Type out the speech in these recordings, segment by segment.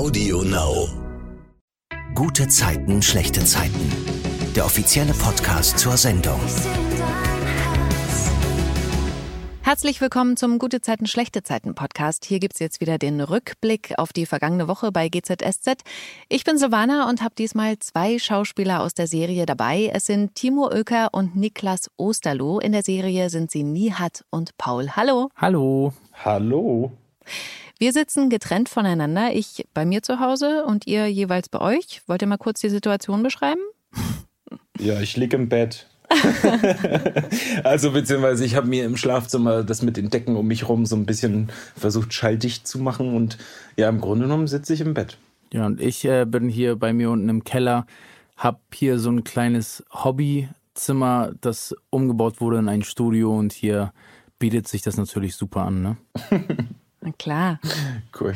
Audio Now. Gute Zeiten, schlechte Zeiten. Der offizielle Podcast zur Sendung. Herzlich willkommen zum Gute Zeiten, schlechte Zeiten Podcast. Hier gibt's jetzt wieder den Rückblick auf die vergangene Woche bei GZSZ. Ich bin Silvana und habe diesmal zwei Schauspieler aus der Serie dabei. Es sind Timo Oeker und Niklas Osterloh. In der Serie sind sie Nihat und Paul. Hallo. Hallo. Hallo. Wir sitzen getrennt voneinander. Ich bei mir zu Hause und ihr jeweils bei euch. Wollt ihr mal kurz die Situation beschreiben? Ja, ich liege im Bett. also beziehungsweise ich habe mir im Schlafzimmer das mit den Decken um mich rum so ein bisschen versucht schalldicht zu machen und ja, im Grunde genommen sitze ich im Bett. Ja, und ich äh, bin hier bei mir unten im Keller, hab hier so ein kleines Hobbyzimmer, das umgebaut wurde in ein Studio und hier bietet sich das natürlich super an, ne? Na klar. Cool.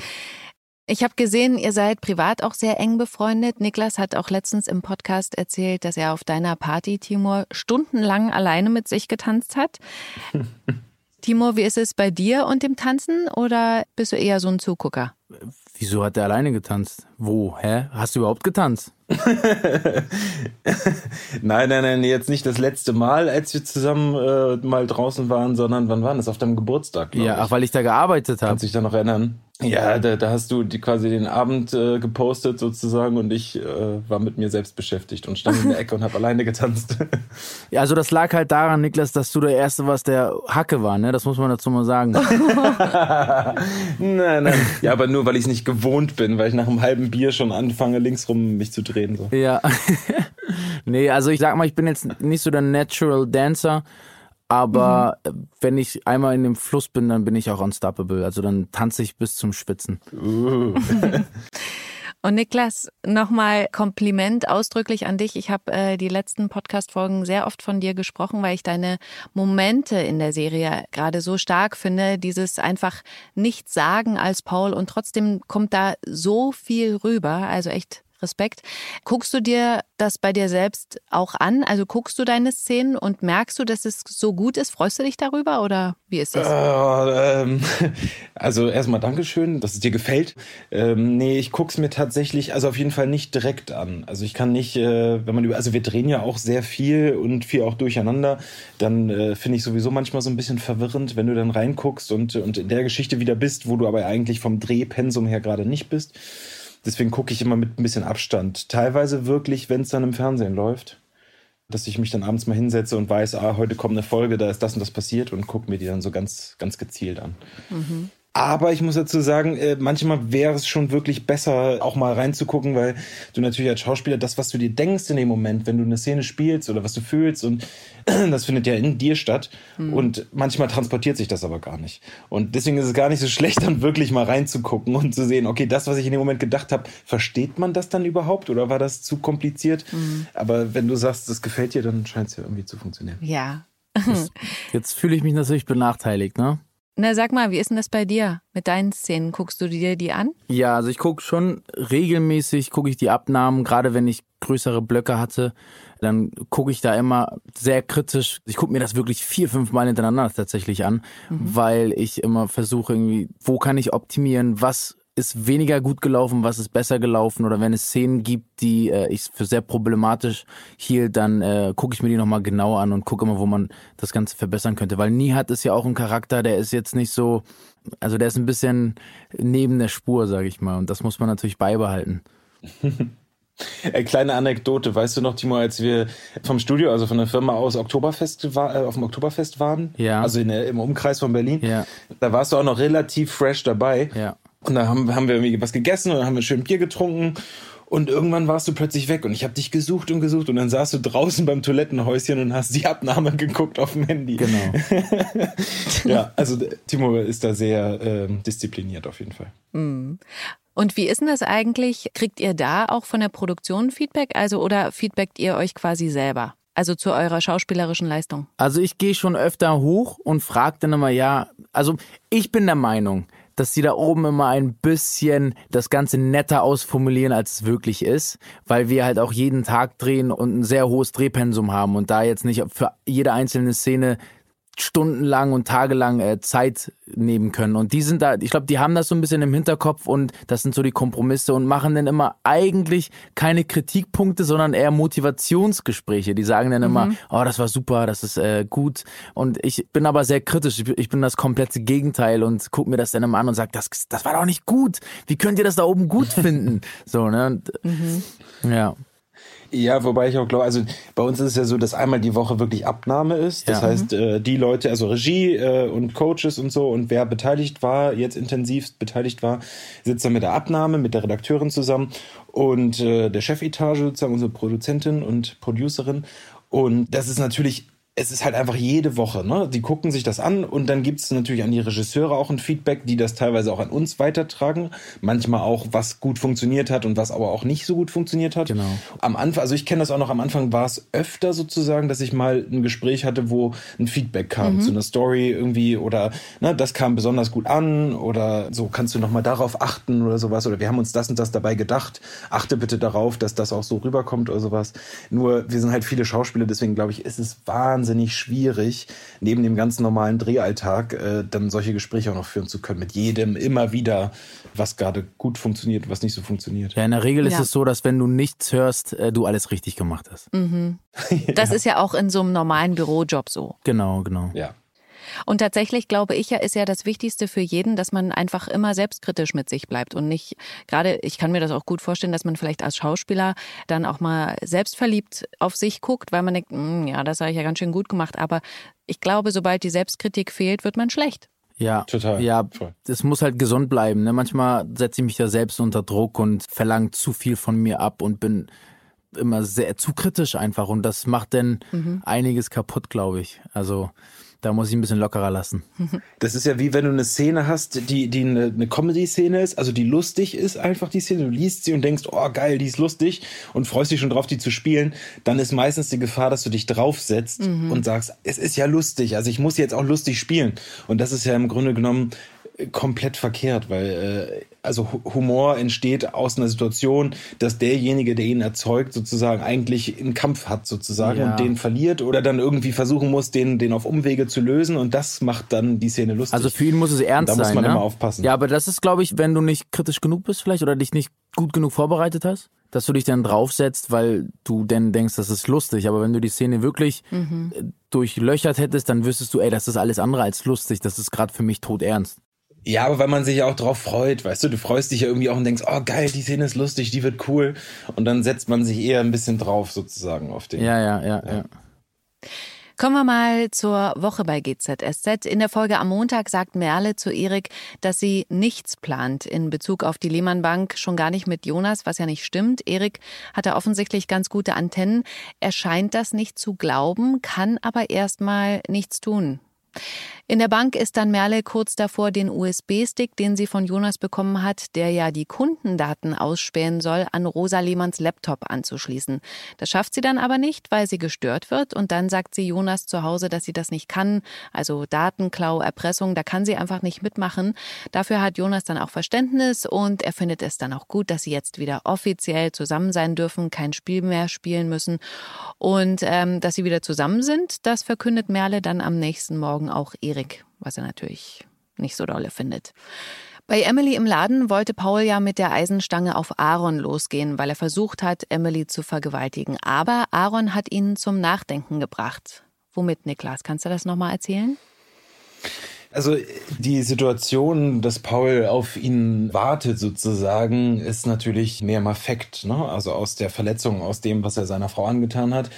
Ich habe gesehen, ihr seid privat auch sehr eng befreundet. Niklas hat auch letztens im Podcast erzählt, dass er auf deiner Party, Timur, stundenlang alleine mit sich getanzt hat. Timur, wie ist es bei dir und dem Tanzen oder bist du eher so ein Zugucker? Wieso hat er alleine getanzt? Wo? Hä? Hast du überhaupt getanzt? nein, nein, nein, jetzt nicht das letzte Mal, als wir zusammen äh, mal draußen waren, sondern wann war das? Auf deinem Geburtstag, Ja, ich. ach, weil ich da gearbeitet habe. Kannst dich da noch erinnern? Ja, da, da hast du die, quasi den Abend äh, gepostet sozusagen und ich äh, war mit mir selbst beschäftigt und stand in der Ecke und habe alleine getanzt. Ja, also das lag halt daran, Niklas, dass du der Erste warst, der Hacke war, ne? Das muss man dazu mal sagen. nein, nein. Ja, aber nur, weil ich es nicht gewohnt bin, weil ich nach einem halben Bier schon anfange, linksrum mich zu drehen. So. ja. nee, also ich sag mal, ich bin jetzt nicht so der Natural Dancer. Aber mhm. wenn ich einmal in dem Fluss bin, dann bin ich auch unstoppable. Also dann tanze ich bis zum Spitzen. Uh. Und Niklas, nochmal Kompliment ausdrücklich an dich. Ich habe äh, die letzten Podcast-Folgen sehr oft von dir gesprochen, weil ich deine Momente in der Serie gerade so stark finde. Dieses einfach nichts sagen als Paul und trotzdem kommt da so viel rüber. Also echt Respekt. Guckst du dir das bei dir selbst auch an? Also guckst du deine Szenen und merkst du, dass es so gut ist? Freust du dich darüber oder wie ist das? Äh, ähm, also erstmal Dankeschön, dass es dir gefällt. Ähm, nee, ich guck's mir tatsächlich, also auf jeden Fall nicht direkt an. Also ich kann nicht, äh, wenn man über, also wir drehen ja auch sehr viel und viel auch durcheinander, dann äh, finde ich sowieso manchmal so ein bisschen verwirrend, wenn du dann reinguckst und, und in der Geschichte wieder bist, wo du aber eigentlich vom Drehpensum her gerade nicht bist. Deswegen gucke ich immer mit ein bisschen Abstand. Teilweise wirklich, wenn es dann im Fernsehen läuft, dass ich mich dann abends mal hinsetze und weiß, ah, heute kommt eine Folge, da ist das und das passiert und gucke mir die dann so ganz, ganz gezielt an. Mhm. Aber ich muss dazu sagen, äh, manchmal wäre es schon wirklich besser, auch mal reinzugucken, weil du natürlich als Schauspieler das, was du dir denkst in dem Moment, wenn du eine Szene spielst oder was du fühlst und das findet ja in dir statt. Mhm. Und manchmal transportiert sich das aber gar nicht. Und deswegen ist es gar nicht so schlecht, dann wirklich mal reinzugucken und zu sehen, okay, das, was ich in dem Moment gedacht habe, versteht man das dann überhaupt oder war das zu kompliziert? Mhm. Aber wenn du sagst, das gefällt dir, dann scheint es ja irgendwie zu funktionieren. Ja. Jetzt, jetzt fühle ich mich natürlich benachteiligt, ne? Na, sag mal, wie ist denn das bei dir mit deinen Szenen? Guckst du dir die an? Ja, also ich gucke schon regelmäßig, gucke ich die Abnahmen, gerade wenn ich größere Blöcke hatte, dann gucke ich da immer sehr kritisch. Ich gucke mir das wirklich vier, fünf Mal hintereinander tatsächlich an, mhm. weil ich immer versuche irgendwie, wo kann ich optimieren, was ist weniger gut gelaufen, was ist besser gelaufen oder wenn es Szenen gibt, die äh, ich für sehr problematisch hielt, dann äh, gucke ich mir die nochmal genau an und gucke immer, wo man das Ganze verbessern könnte. Weil Nihat ist ja auch ein Charakter, der ist jetzt nicht so, also der ist ein bisschen neben der Spur, sage ich mal. Und das muss man natürlich beibehalten. Äh, kleine Anekdote, weißt du noch, Timo, als wir vom Studio, also von der Firma aus Oktoberfest war, äh, auf dem Oktoberfest waren, ja. also in im Umkreis von Berlin, ja. da warst du auch noch relativ fresh dabei. Ja. Und da haben, haben wir irgendwie was gegessen und dann haben wir schön Bier getrunken. Und irgendwann warst du plötzlich weg und ich habe dich gesucht und gesucht und dann saßt du draußen beim Toilettenhäuschen und hast die Abnahme geguckt auf dem Handy. Genau. ja, also Timo ist da sehr äh, diszipliniert auf jeden Fall. Mhm. Und wie ist denn das eigentlich? Kriegt ihr da auch von der Produktion Feedback? Also oder feedbackt ihr euch quasi selber? Also zu eurer schauspielerischen Leistung? Also ich gehe schon öfter hoch und frage dann immer, ja, also ich bin der Meinung, dass die da oben immer ein bisschen das Ganze netter ausformulieren, als es wirklich ist, weil wir halt auch jeden Tag drehen und ein sehr hohes Drehpensum haben und da jetzt nicht für jede einzelne Szene stundenlang und tagelang äh, Zeit nehmen können. Und die sind da, ich glaube, die haben das so ein bisschen im Hinterkopf und das sind so die Kompromisse und machen dann immer eigentlich keine Kritikpunkte, sondern eher Motivationsgespräche. Die sagen dann mhm. immer, oh, das war super, das ist äh, gut. Und ich bin aber sehr kritisch. Ich bin das komplette Gegenteil und guck mir das dann immer an und sag, das, das war doch nicht gut. Wie könnt ihr das da oben gut finden? so, ne? Und, mhm. Ja. Ja, wobei ich auch glaube, also bei uns ist es ja so, dass einmal die Woche wirklich Abnahme ist. Das ja. heißt, äh, die Leute, also Regie äh, und Coaches und so und wer beteiligt war, jetzt intensiv beteiligt war, sitzt dann mit der Abnahme, mit der Redakteurin zusammen und äh, der Chefetage sozusagen, unsere Produzentin und Producerin. Und das ist natürlich es ist halt einfach jede Woche, ne? Die gucken sich das an und dann gibt es natürlich an die Regisseure auch ein Feedback, die das teilweise auch an uns weitertragen. Manchmal auch, was gut funktioniert hat und was aber auch nicht so gut funktioniert hat. Genau. Am Anfang, also ich kenne das auch noch, am Anfang war es öfter sozusagen, dass ich mal ein Gespräch hatte, wo ein Feedback kam mhm. zu einer Story irgendwie oder ne, das kam besonders gut an oder so kannst du nochmal darauf achten oder sowas oder wir haben uns das und das dabei gedacht. Achte bitte darauf, dass das auch so rüberkommt oder sowas. Nur wir sind halt viele Schauspieler, deswegen glaube ich, ist es wahnsinnig wahnsinnig schwierig, neben dem ganz normalen Drehalltag äh, dann solche Gespräche auch noch führen zu können. Mit jedem immer wieder, was gerade gut funktioniert, was nicht so funktioniert. Ja, in der Regel ja. ist es so, dass wenn du nichts hörst, äh, du alles richtig gemacht hast. Mhm. Das ja. ist ja auch in so einem normalen Bürojob so. Genau, genau. Ja. Und tatsächlich glaube ich ja, ist ja das Wichtigste für jeden, dass man einfach immer selbstkritisch mit sich bleibt und nicht, gerade ich kann mir das auch gut vorstellen, dass man vielleicht als Schauspieler dann auch mal selbstverliebt auf sich guckt, weil man denkt, hm, ja, das habe ich ja ganz schön gut gemacht. Aber ich glaube, sobald die Selbstkritik fehlt, wird man schlecht. Ja, total. Ja, es muss halt gesund bleiben. Ne? Manchmal setze ich mich ja selbst unter Druck und verlange zu viel von mir ab und bin immer sehr zu kritisch einfach und das macht dann mhm. einiges kaputt, glaube ich. Also da muss ich ein bisschen lockerer lassen. Das ist ja wie wenn du eine Szene hast, die, die eine, eine Comedy-Szene ist, also die lustig ist, einfach die Szene. Du liest sie und denkst, oh geil, die ist lustig und freust dich schon drauf, die zu spielen. Dann ist meistens die Gefahr, dass du dich draufsetzt mhm. und sagst, es ist ja lustig, also ich muss jetzt auch lustig spielen. Und das ist ja im Grunde genommen komplett verkehrt, weil äh, also Humor entsteht aus einer Situation, dass derjenige, der ihn erzeugt, sozusagen eigentlich einen Kampf hat sozusagen ja. und den verliert oder dann irgendwie versuchen muss, den, den auf Umwege zu lösen und das macht dann die Szene lustig. Also für ihn muss es ernst sein. Da muss man ne? immer aufpassen. Ja, aber das ist, glaube ich, wenn du nicht kritisch genug bist vielleicht oder dich nicht gut genug vorbereitet hast, dass du dich dann draufsetzt, weil du dann denkst, das ist lustig. Aber wenn du die Szene wirklich mhm. durchlöchert hättest, dann wüsstest du, ey, das ist alles andere als lustig. Das ist gerade für mich tot ernst. Ja, aber weil man sich ja auch drauf freut, weißt du, du freust dich ja irgendwie auch und denkst, oh geil, die Szene ist lustig, die wird cool. Und dann setzt man sich eher ein bisschen drauf sozusagen auf den. Ja, ja, ja, ja. Kommen wir mal zur Woche bei GZSZ. In der Folge am Montag sagt Merle zu Erik, dass sie nichts plant in Bezug auf die Lehmann Bank, schon gar nicht mit Jonas, was ja nicht stimmt. Erik hatte offensichtlich ganz gute Antennen. Er scheint das nicht zu glauben, kann aber erstmal nichts tun. In der Bank ist dann Merle kurz davor, den USB-Stick, den sie von Jonas bekommen hat, der ja die Kundendaten ausspähen soll, an Rosa Lehmanns Laptop anzuschließen. Das schafft sie dann aber nicht, weil sie gestört wird und dann sagt sie Jonas zu Hause, dass sie das nicht kann, also Datenklau, Erpressung, da kann sie einfach nicht mitmachen. Dafür hat Jonas dann auch Verständnis und er findet es dann auch gut, dass sie jetzt wieder offiziell zusammen sein dürfen, kein Spiel mehr spielen müssen und ähm, dass sie wieder zusammen sind, das verkündet Merle dann am nächsten Morgen auch Erik, was er natürlich nicht so dolle findet. Bei Emily im Laden wollte Paul ja mit der Eisenstange auf Aaron losgehen, weil er versucht hat, Emily zu vergewaltigen. Aber Aaron hat ihn zum Nachdenken gebracht. Womit, Niklas? Kannst du das nochmal erzählen? Also die Situation, dass Paul auf ihn wartet sozusagen, ist natürlich mehr im Affekt, ne? also aus der Verletzung, aus dem, was er seiner Frau angetan hat.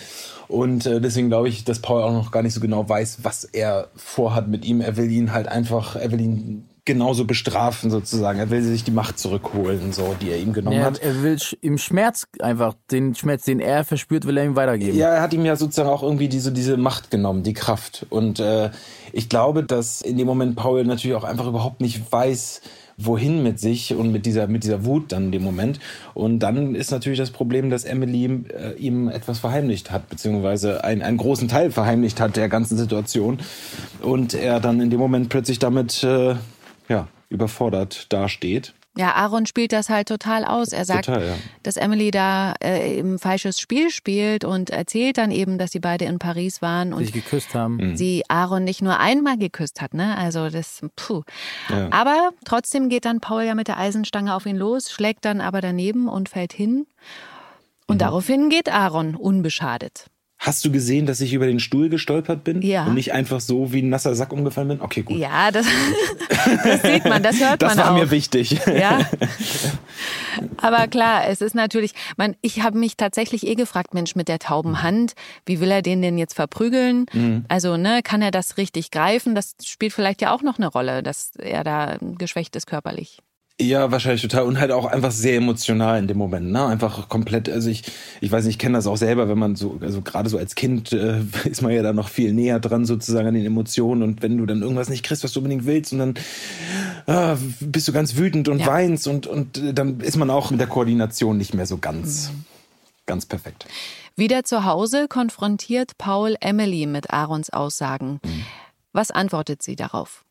Und äh, deswegen glaube ich, dass Paul auch noch gar nicht so genau weiß, was er vorhat mit ihm. Er will ihn halt einfach, er will ihn genauso bestrafen sozusagen. Er will sich die Macht zurückholen, so die er ihm genommen ja, hat. Er will im Schmerz einfach den Schmerz, den er verspürt, will er ihm weitergeben. Ja, er hat ihm ja sozusagen auch irgendwie diese diese Macht genommen, die Kraft. Und äh, ich glaube, dass in dem Moment Paul natürlich auch einfach überhaupt nicht weiß, wohin mit sich und mit dieser, mit dieser Wut dann in dem Moment. Und dann ist natürlich das Problem, dass Emily äh, ihm etwas verheimlicht hat, beziehungsweise ein, einen großen Teil verheimlicht hat der ganzen Situation. Und er dann in dem Moment plötzlich damit äh, ja, überfordert dasteht. Ja, Aaron spielt das halt total aus. Er sagt, Total, ja. dass Emily da äh, eben ein falsches Spiel spielt und erzählt dann eben, dass sie beide in Paris waren und sich geküsst haben. Mhm. sie Aaron nicht nur einmal geküsst hat, ne? Also das, puh. Ja. Aber trotzdem geht dann Paul ja mit der Eisenstange auf ihn los, schlägt dann aber daneben und fällt hin. Und Mhm. daraufhin geht Aaron unbeschadet. Hast du gesehen, dass ich über den Stuhl gestolpert bin? Ja. Und nicht einfach so wie ein nasser Sack umgefallen bin? Okay, gut. Ja, das, das sieht man, das hört das man war auch. mir wichtig. Ja. Aber klar, es ist natürlich, man, ich habe mich tatsächlich eh gefragt, Mensch, mit der tauben Hand, wie will er den denn jetzt verprügeln? Also, ne, kann er das richtig greifen? Das spielt vielleicht ja auch noch eine Rolle, dass er da geschwächt ist körperlich. Ja, wahrscheinlich total. Und halt auch einfach sehr emotional in dem Moment, ne? Einfach komplett, also ich, ich weiß nicht, ich kenne das auch selber, wenn man so, also gerade so als Kind äh, ist man ja da noch viel näher dran sozusagen an den Emotionen und wenn du dann irgendwas nicht kriegst, was du unbedingt willst und dann ah, bist du ganz wütend und Ja. weinst und, und äh, dann ist man auch mit der Koordination nicht mehr so ganz, ganz perfekt. Wieder zu Hause konfrontiert Paul Emily mit Aarons Aussagen. Was antwortet sie darauf?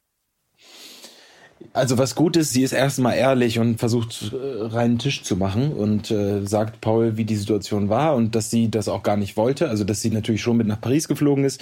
Also was gut ist, sie ist erstmal ehrlich und versucht äh, reinen Tisch zu machen und äh, sagt Paul, wie die Situation war und dass sie das auch gar nicht wollte. Also dass sie natürlich schon mit nach Paris geflogen ist,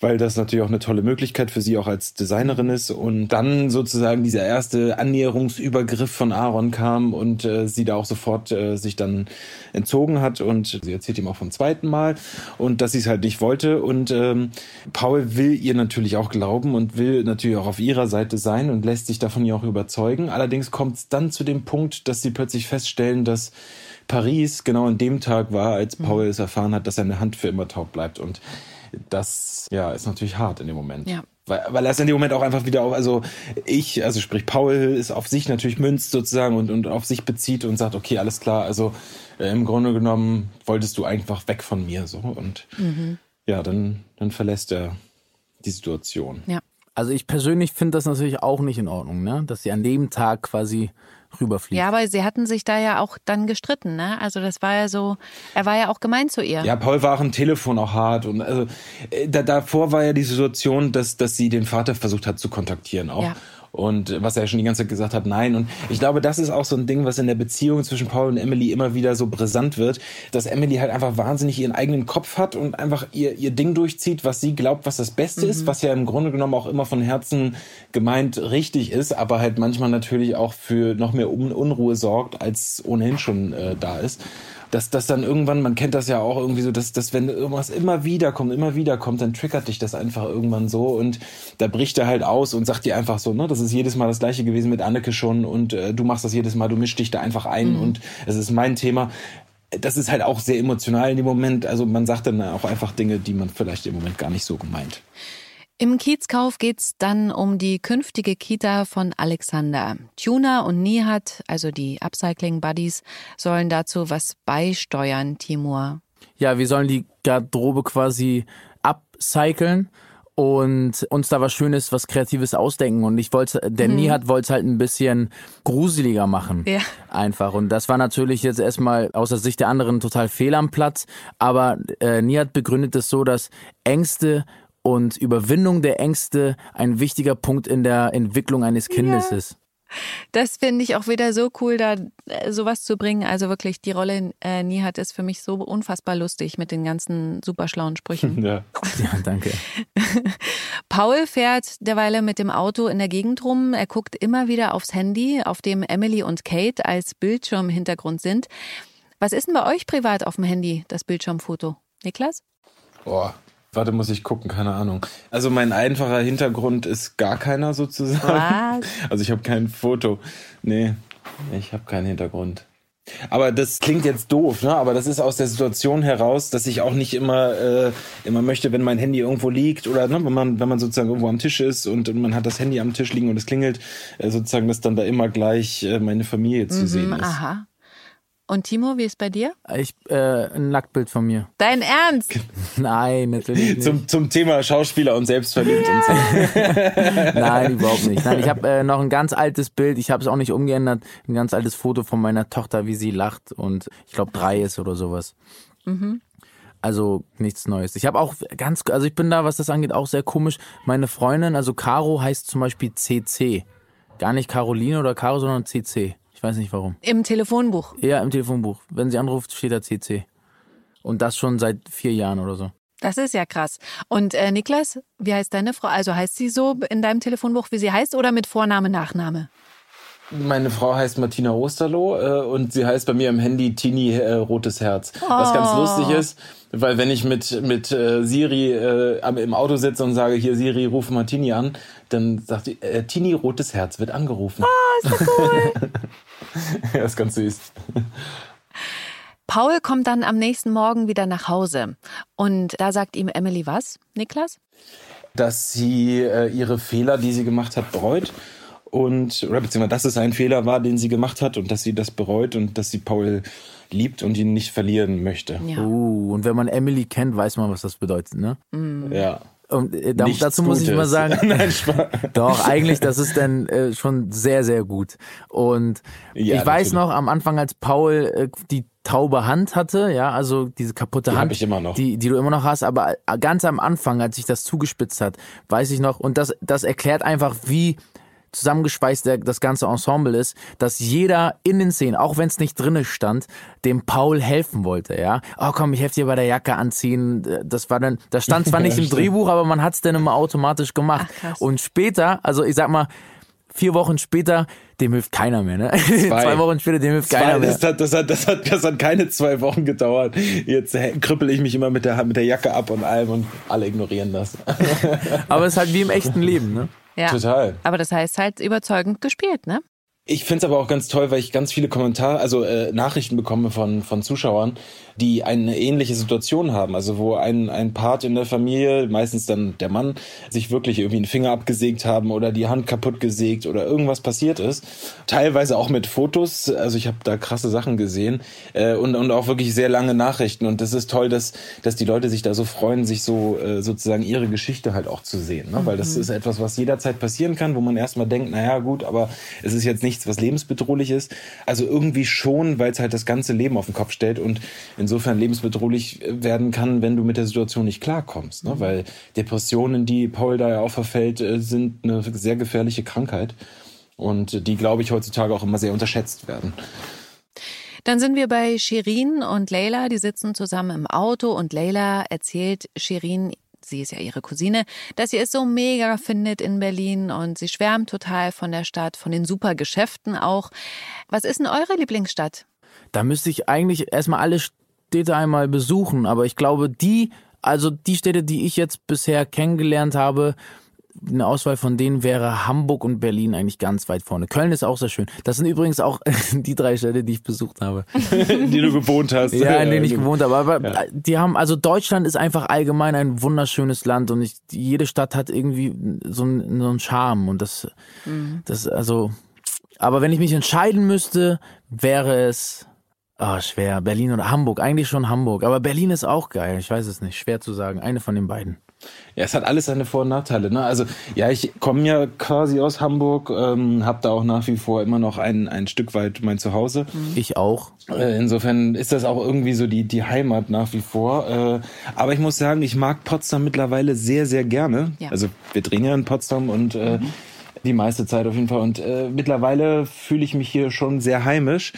weil das natürlich auch eine tolle Möglichkeit für sie auch als Designerin ist. Und dann sozusagen dieser erste Annäherungsübergriff von Aaron kam und äh, sie da auch sofort äh, sich dann entzogen hat und sie erzählt ihm auch vom zweiten Mal und dass sie es halt nicht wollte. Und ähm, Paul will ihr natürlich auch glauben und will natürlich auch auf ihrer Seite sein und lässt sich davon ja auch überzeugen. Allerdings kommt es dann zu dem Punkt, dass sie plötzlich feststellen, dass Paris genau an dem Tag war, als Paul es erfahren hat, dass seine Hand für immer taub bleibt. Und das ja ist natürlich hart in dem Moment. Ja. Weil, weil er es in dem Moment auch einfach wieder auf, also ich, also sprich Paul ist auf sich natürlich münzt sozusagen und, und auf sich bezieht und sagt, okay, alles klar, also äh, im Grunde genommen wolltest du einfach weg von mir so und ja, dann, dann verlässt er die Situation. Ja. Also ich persönlich finde das natürlich auch nicht in Ordnung, ne? Dass sie an dem Tag quasi rüberfliegt. Ja, aber sie hatten sich da ja auch dann gestritten, ne? Also das war ja so, er war ja auch gemein zu ihr. Ja, Paul war auch am Telefon auch hart und also äh, da, davor war ja die Situation, dass, dass sie den Vater versucht hat zu kontaktieren auch. Ja. Und was er ja schon die ganze Zeit gesagt hat, nein. Und ich glaube, das ist auch so ein Ding, was in der Beziehung zwischen Paul und Emily immer wieder so brisant wird, dass Emily halt einfach wahnsinnig ihren eigenen Kopf hat und einfach ihr, ihr Ding durchzieht, was sie glaubt, was das Beste ist, was ja im Grunde genommen auch immer von Herzen gemeint richtig ist, aber halt manchmal natürlich auch für noch mehr Un Unruhe sorgt, als ohnehin schon äh, da ist dass das dann irgendwann, man kennt das ja auch irgendwie so, dass, dass wenn irgendwas immer wieder kommt, immer wieder kommt, dann triggert dich das einfach irgendwann so und da bricht er halt aus und sagt dir einfach so, ne, das ist jedes Mal das gleiche gewesen mit Anneke schon und äh, du machst das jedes Mal, du mischst dich da einfach ein und es ist mein Thema. Das ist halt auch sehr emotional in dem Moment. Also man sagt dann auch einfach Dinge, die man vielleicht im Moment gar nicht so gemeint. Im Kiezkauf geht's dann um die künftige Kita von Alexander. Tuna und Nihat, also die Upcycling Buddies, sollen dazu was beisteuern, Timur. Ja, wir sollen die Garderobe quasi upcyclen und uns da was Schönes, was Kreatives ausdenken. Und ich wollte, der Nihat wollte es halt ein bisschen gruseliger machen. Ja. Einfach. Und das war natürlich jetzt erstmal aus der Sicht der anderen total fehl am Platz. Aber äh, Nihat begründet es so, dass Ängste und Überwindung der Ängste ein wichtiger Punkt in der Entwicklung eines Kindes ist. Das finde ich auch wieder so cool, da äh, sowas zu bringen. Also wirklich, die Rolle äh, Nihat ist für mich so unfassbar lustig mit den ganzen super schlauen Sprüchen. Ja. Ja, danke. Paul fährt derweil mit dem Auto in der Gegend rum. Er guckt immer wieder aufs Handy, auf dem Emily und Kate als Bildschirmhintergrund sind. Was ist denn bei euch privat auf dem Handy, das Bildschirmfoto? Niklas? Boah. Warte, muss ich gucken, keine Ahnung. Also mein einfacher Hintergrund ist gar keiner sozusagen. Was? Also ich habe kein Foto. Nee, ich habe keinen Hintergrund. Aber das klingt jetzt doof, ne? Aber das ist aus der Situation heraus, dass ich auch nicht immer äh, immer möchte, wenn mein Handy irgendwo liegt oder ne, wenn man wenn man sozusagen irgendwo am Tisch ist und man hat das Handy am Tisch liegen und es klingelt, äh, sozusagen, dass dann da immer gleich äh, meine Familie zu sehen ist. Mhm, Aha. Und Timo, wie ist bei dir? Ich, äh, ein Nacktbild von mir. Dein Ernst? Nein, natürlich nicht. Zum, zum Thema Schauspieler und selbstverliebt und so. Nein, überhaupt nicht. Nein, ich habe äh, noch ein ganz altes Bild, ich habe es auch nicht umgeändert, ein ganz altes Foto von meiner Tochter, wie sie lacht und ich glaube drei ist oder sowas. Also nichts Neues. Ich habe auch ganz, also ich bin da, was das angeht, auch sehr komisch. Meine Freundin, also Caro heißt zum Beispiel CC. Gar nicht Caroline oder Caro, sondern CC. Ich weiß nicht warum. Im Telefonbuch. Ja, im Telefonbuch. Wenn sie anruft, steht da CC. Und das schon seit vier Jahren oder so. Das ist ja krass. Und äh, Niklas, wie heißt deine Frau? Also heißt sie so in deinem Telefonbuch, wie sie heißt, oder mit Vorname, Nachname? Meine Frau heißt Martina Osterloh äh, und sie heißt bei mir im Handy Tini äh, Rotes Herz. Oh. Was ganz Oh. lustig ist, weil wenn ich mit, mit äh, Siri äh, im Auto sitze und sage, hier Siri, ruf mal Tini an, dann sagt sie, äh, Tini Rotes Herz wird angerufen. Oh, ist so cool. ja, ist ganz süß. Paul kommt dann am nächsten Morgen wieder nach Hause. Und da sagt ihm Emily was, Niklas? dass sie äh, ihre Fehler, die sie gemacht hat, bereut. Und, oder beziehungsweise, dass es ein Fehler war, den sie gemacht hat und dass sie das bereut und dass sie Paul liebt und ihn nicht verlieren möchte. Ja. Uh, und wenn man Emily kennt, weiß man, was das bedeutet, ne? Ja. Und äh, da, dazu muss ich mal sagen, Nein, doch, eigentlich, das ist dann äh, schon sehr, sehr gut. Und Ja, ich weiß natürlich. noch, am Anfang, als Paul äh, die taube Hand hatte, ja, also diese kaputte Die Hand, ich immer noch. Die, die du immer noch hast, aber äh, ganz am Anfang, als sich das zugespitzt hat, weiß ich noch, und das, das erklärt einfach, wie zusammengeschweißt der, das ganze Ensemble ist, dass jeder in den Szenen, auch wenn es nicht drinne stand, dem Paul helfen wollte, ja. Oh komm, ich helfe dir bei der Jacke anziehen. Das war dann, das stand zwar nicht im stimmt. Drehbuch, aber man hat es dann immer automatisch gemacht. Ach. Und später, also ich sag mal, vier Wochen später, dem hilft keiner mehr, ne? Zwei, Wochen später, dem hilft keiner Zwei, mehr. das, hat, das, hat, das, hat, das hat keine zwei Wochen gedauert. Jetzt krüppel ich mich immer mit der, mit der Jacke ab und allem und alle ignorieren das. Aber es ist halt wie im echten Leben, ne? Ja. Total. Aber das heißt halt überzeugend gespielt, ne? Ich find's aber auch ganz toll, weil ich ganz viele Kommentare, also äh, Nachrichten bekomme von, von Zuschauern, die eine ähnliche Situation haben. Also wo ein, ein Part in der Familie, meistens dann der Mann, sich wirklich irgendwie einen Finger abgesägt haben oder die Hand kaputt gesägt oder irgendwas passiert ist. Teilweise auch mit Fotos. Also ich habe da krasse Sachen gesehen äh, und, und auch wirklich sehr lange Nachrichten. Und das ist toll, dass, dass die Leute sich da so freuen, sich so äh, sozusagen ihre Geschichte halt auch zu sehen. Ne? Weil das ist etwas, was jederzeit passieren kann, wo man erstmal denkt, naja gut, aber es ist jetzt nichts, was lebensbedrohlich ist. Also irgendwie schon, weil es halt das ganze Leben auf den Kopf stellt und insofern lebensbedrohlich werden kann, wenn du mit der Situation nicht klarkommst. Ne? Weil Depressionen, die Paul da ja auch verfällt, äh, sind eine sehr gefährliche Krankheit. Und die, glaube ich, heutzutage auch immer sehr unterschätzt werden. Dann sind wir bei Shirin und Leila, die sitzen zusammen im Auto und Leila erzählt Shirin, sie ist ja ihre Cousine, dass sie es so mega findet in Berlin und sie schwärmt total von der Stadt, von den super Geschäften auch. Was ist denn eure Lieblingsstadt? Da müsste ich eigentlich erstmal alle Städte einmal besuchen, aber ich glaube, die, also die Städte, die ich jetzt bisher kennengelernt habe, eine Auswahl von denen wäre Hamburg und Berlin eigentlich ganz weit vorne. Köln ist auch sehr schön. Das sind übrigens auch die drei Städte, die ich besucht habe. die du gewohnt hast. Ja, in denen ich genau. gewohnt habe. Aber die haben, also Deutschland ist einfach allgemein ein wunderschönes Land und ich, jede Stadt hat irgendwie so einen, so einen Charme und das, das, also, aber wenn ich mich entscheiden müsste, wäre es, ah, schwer, Berlin oder Hamburg. Eigentlich schon Hamburg. Aber Berlin ist auch geil. Ich weiß es nicht. Schwer zu sagen. Eine von den beiden. Ja, es hat alles seine Vor- und Nachteile. Ne? Also ja, ich komme ja quasi aus Hamburg, ähm, habe da auch nach wie vor immer noch ein, ein Stück weit mein Zuhause. Ich auch. Äh, insofern ist das auch irgendwie so die, die Heimat nach wie vor. Äh, aber ich muss sagen, ich mag Potsdam mittlerweile sehr, sehr gerne. Ja. Also wir drehen ja in Potsdam und äh, die meiste Zeit auf jeden Fall. Und äh, mittlerweile fühle ich mich hier schon sehr heimisch.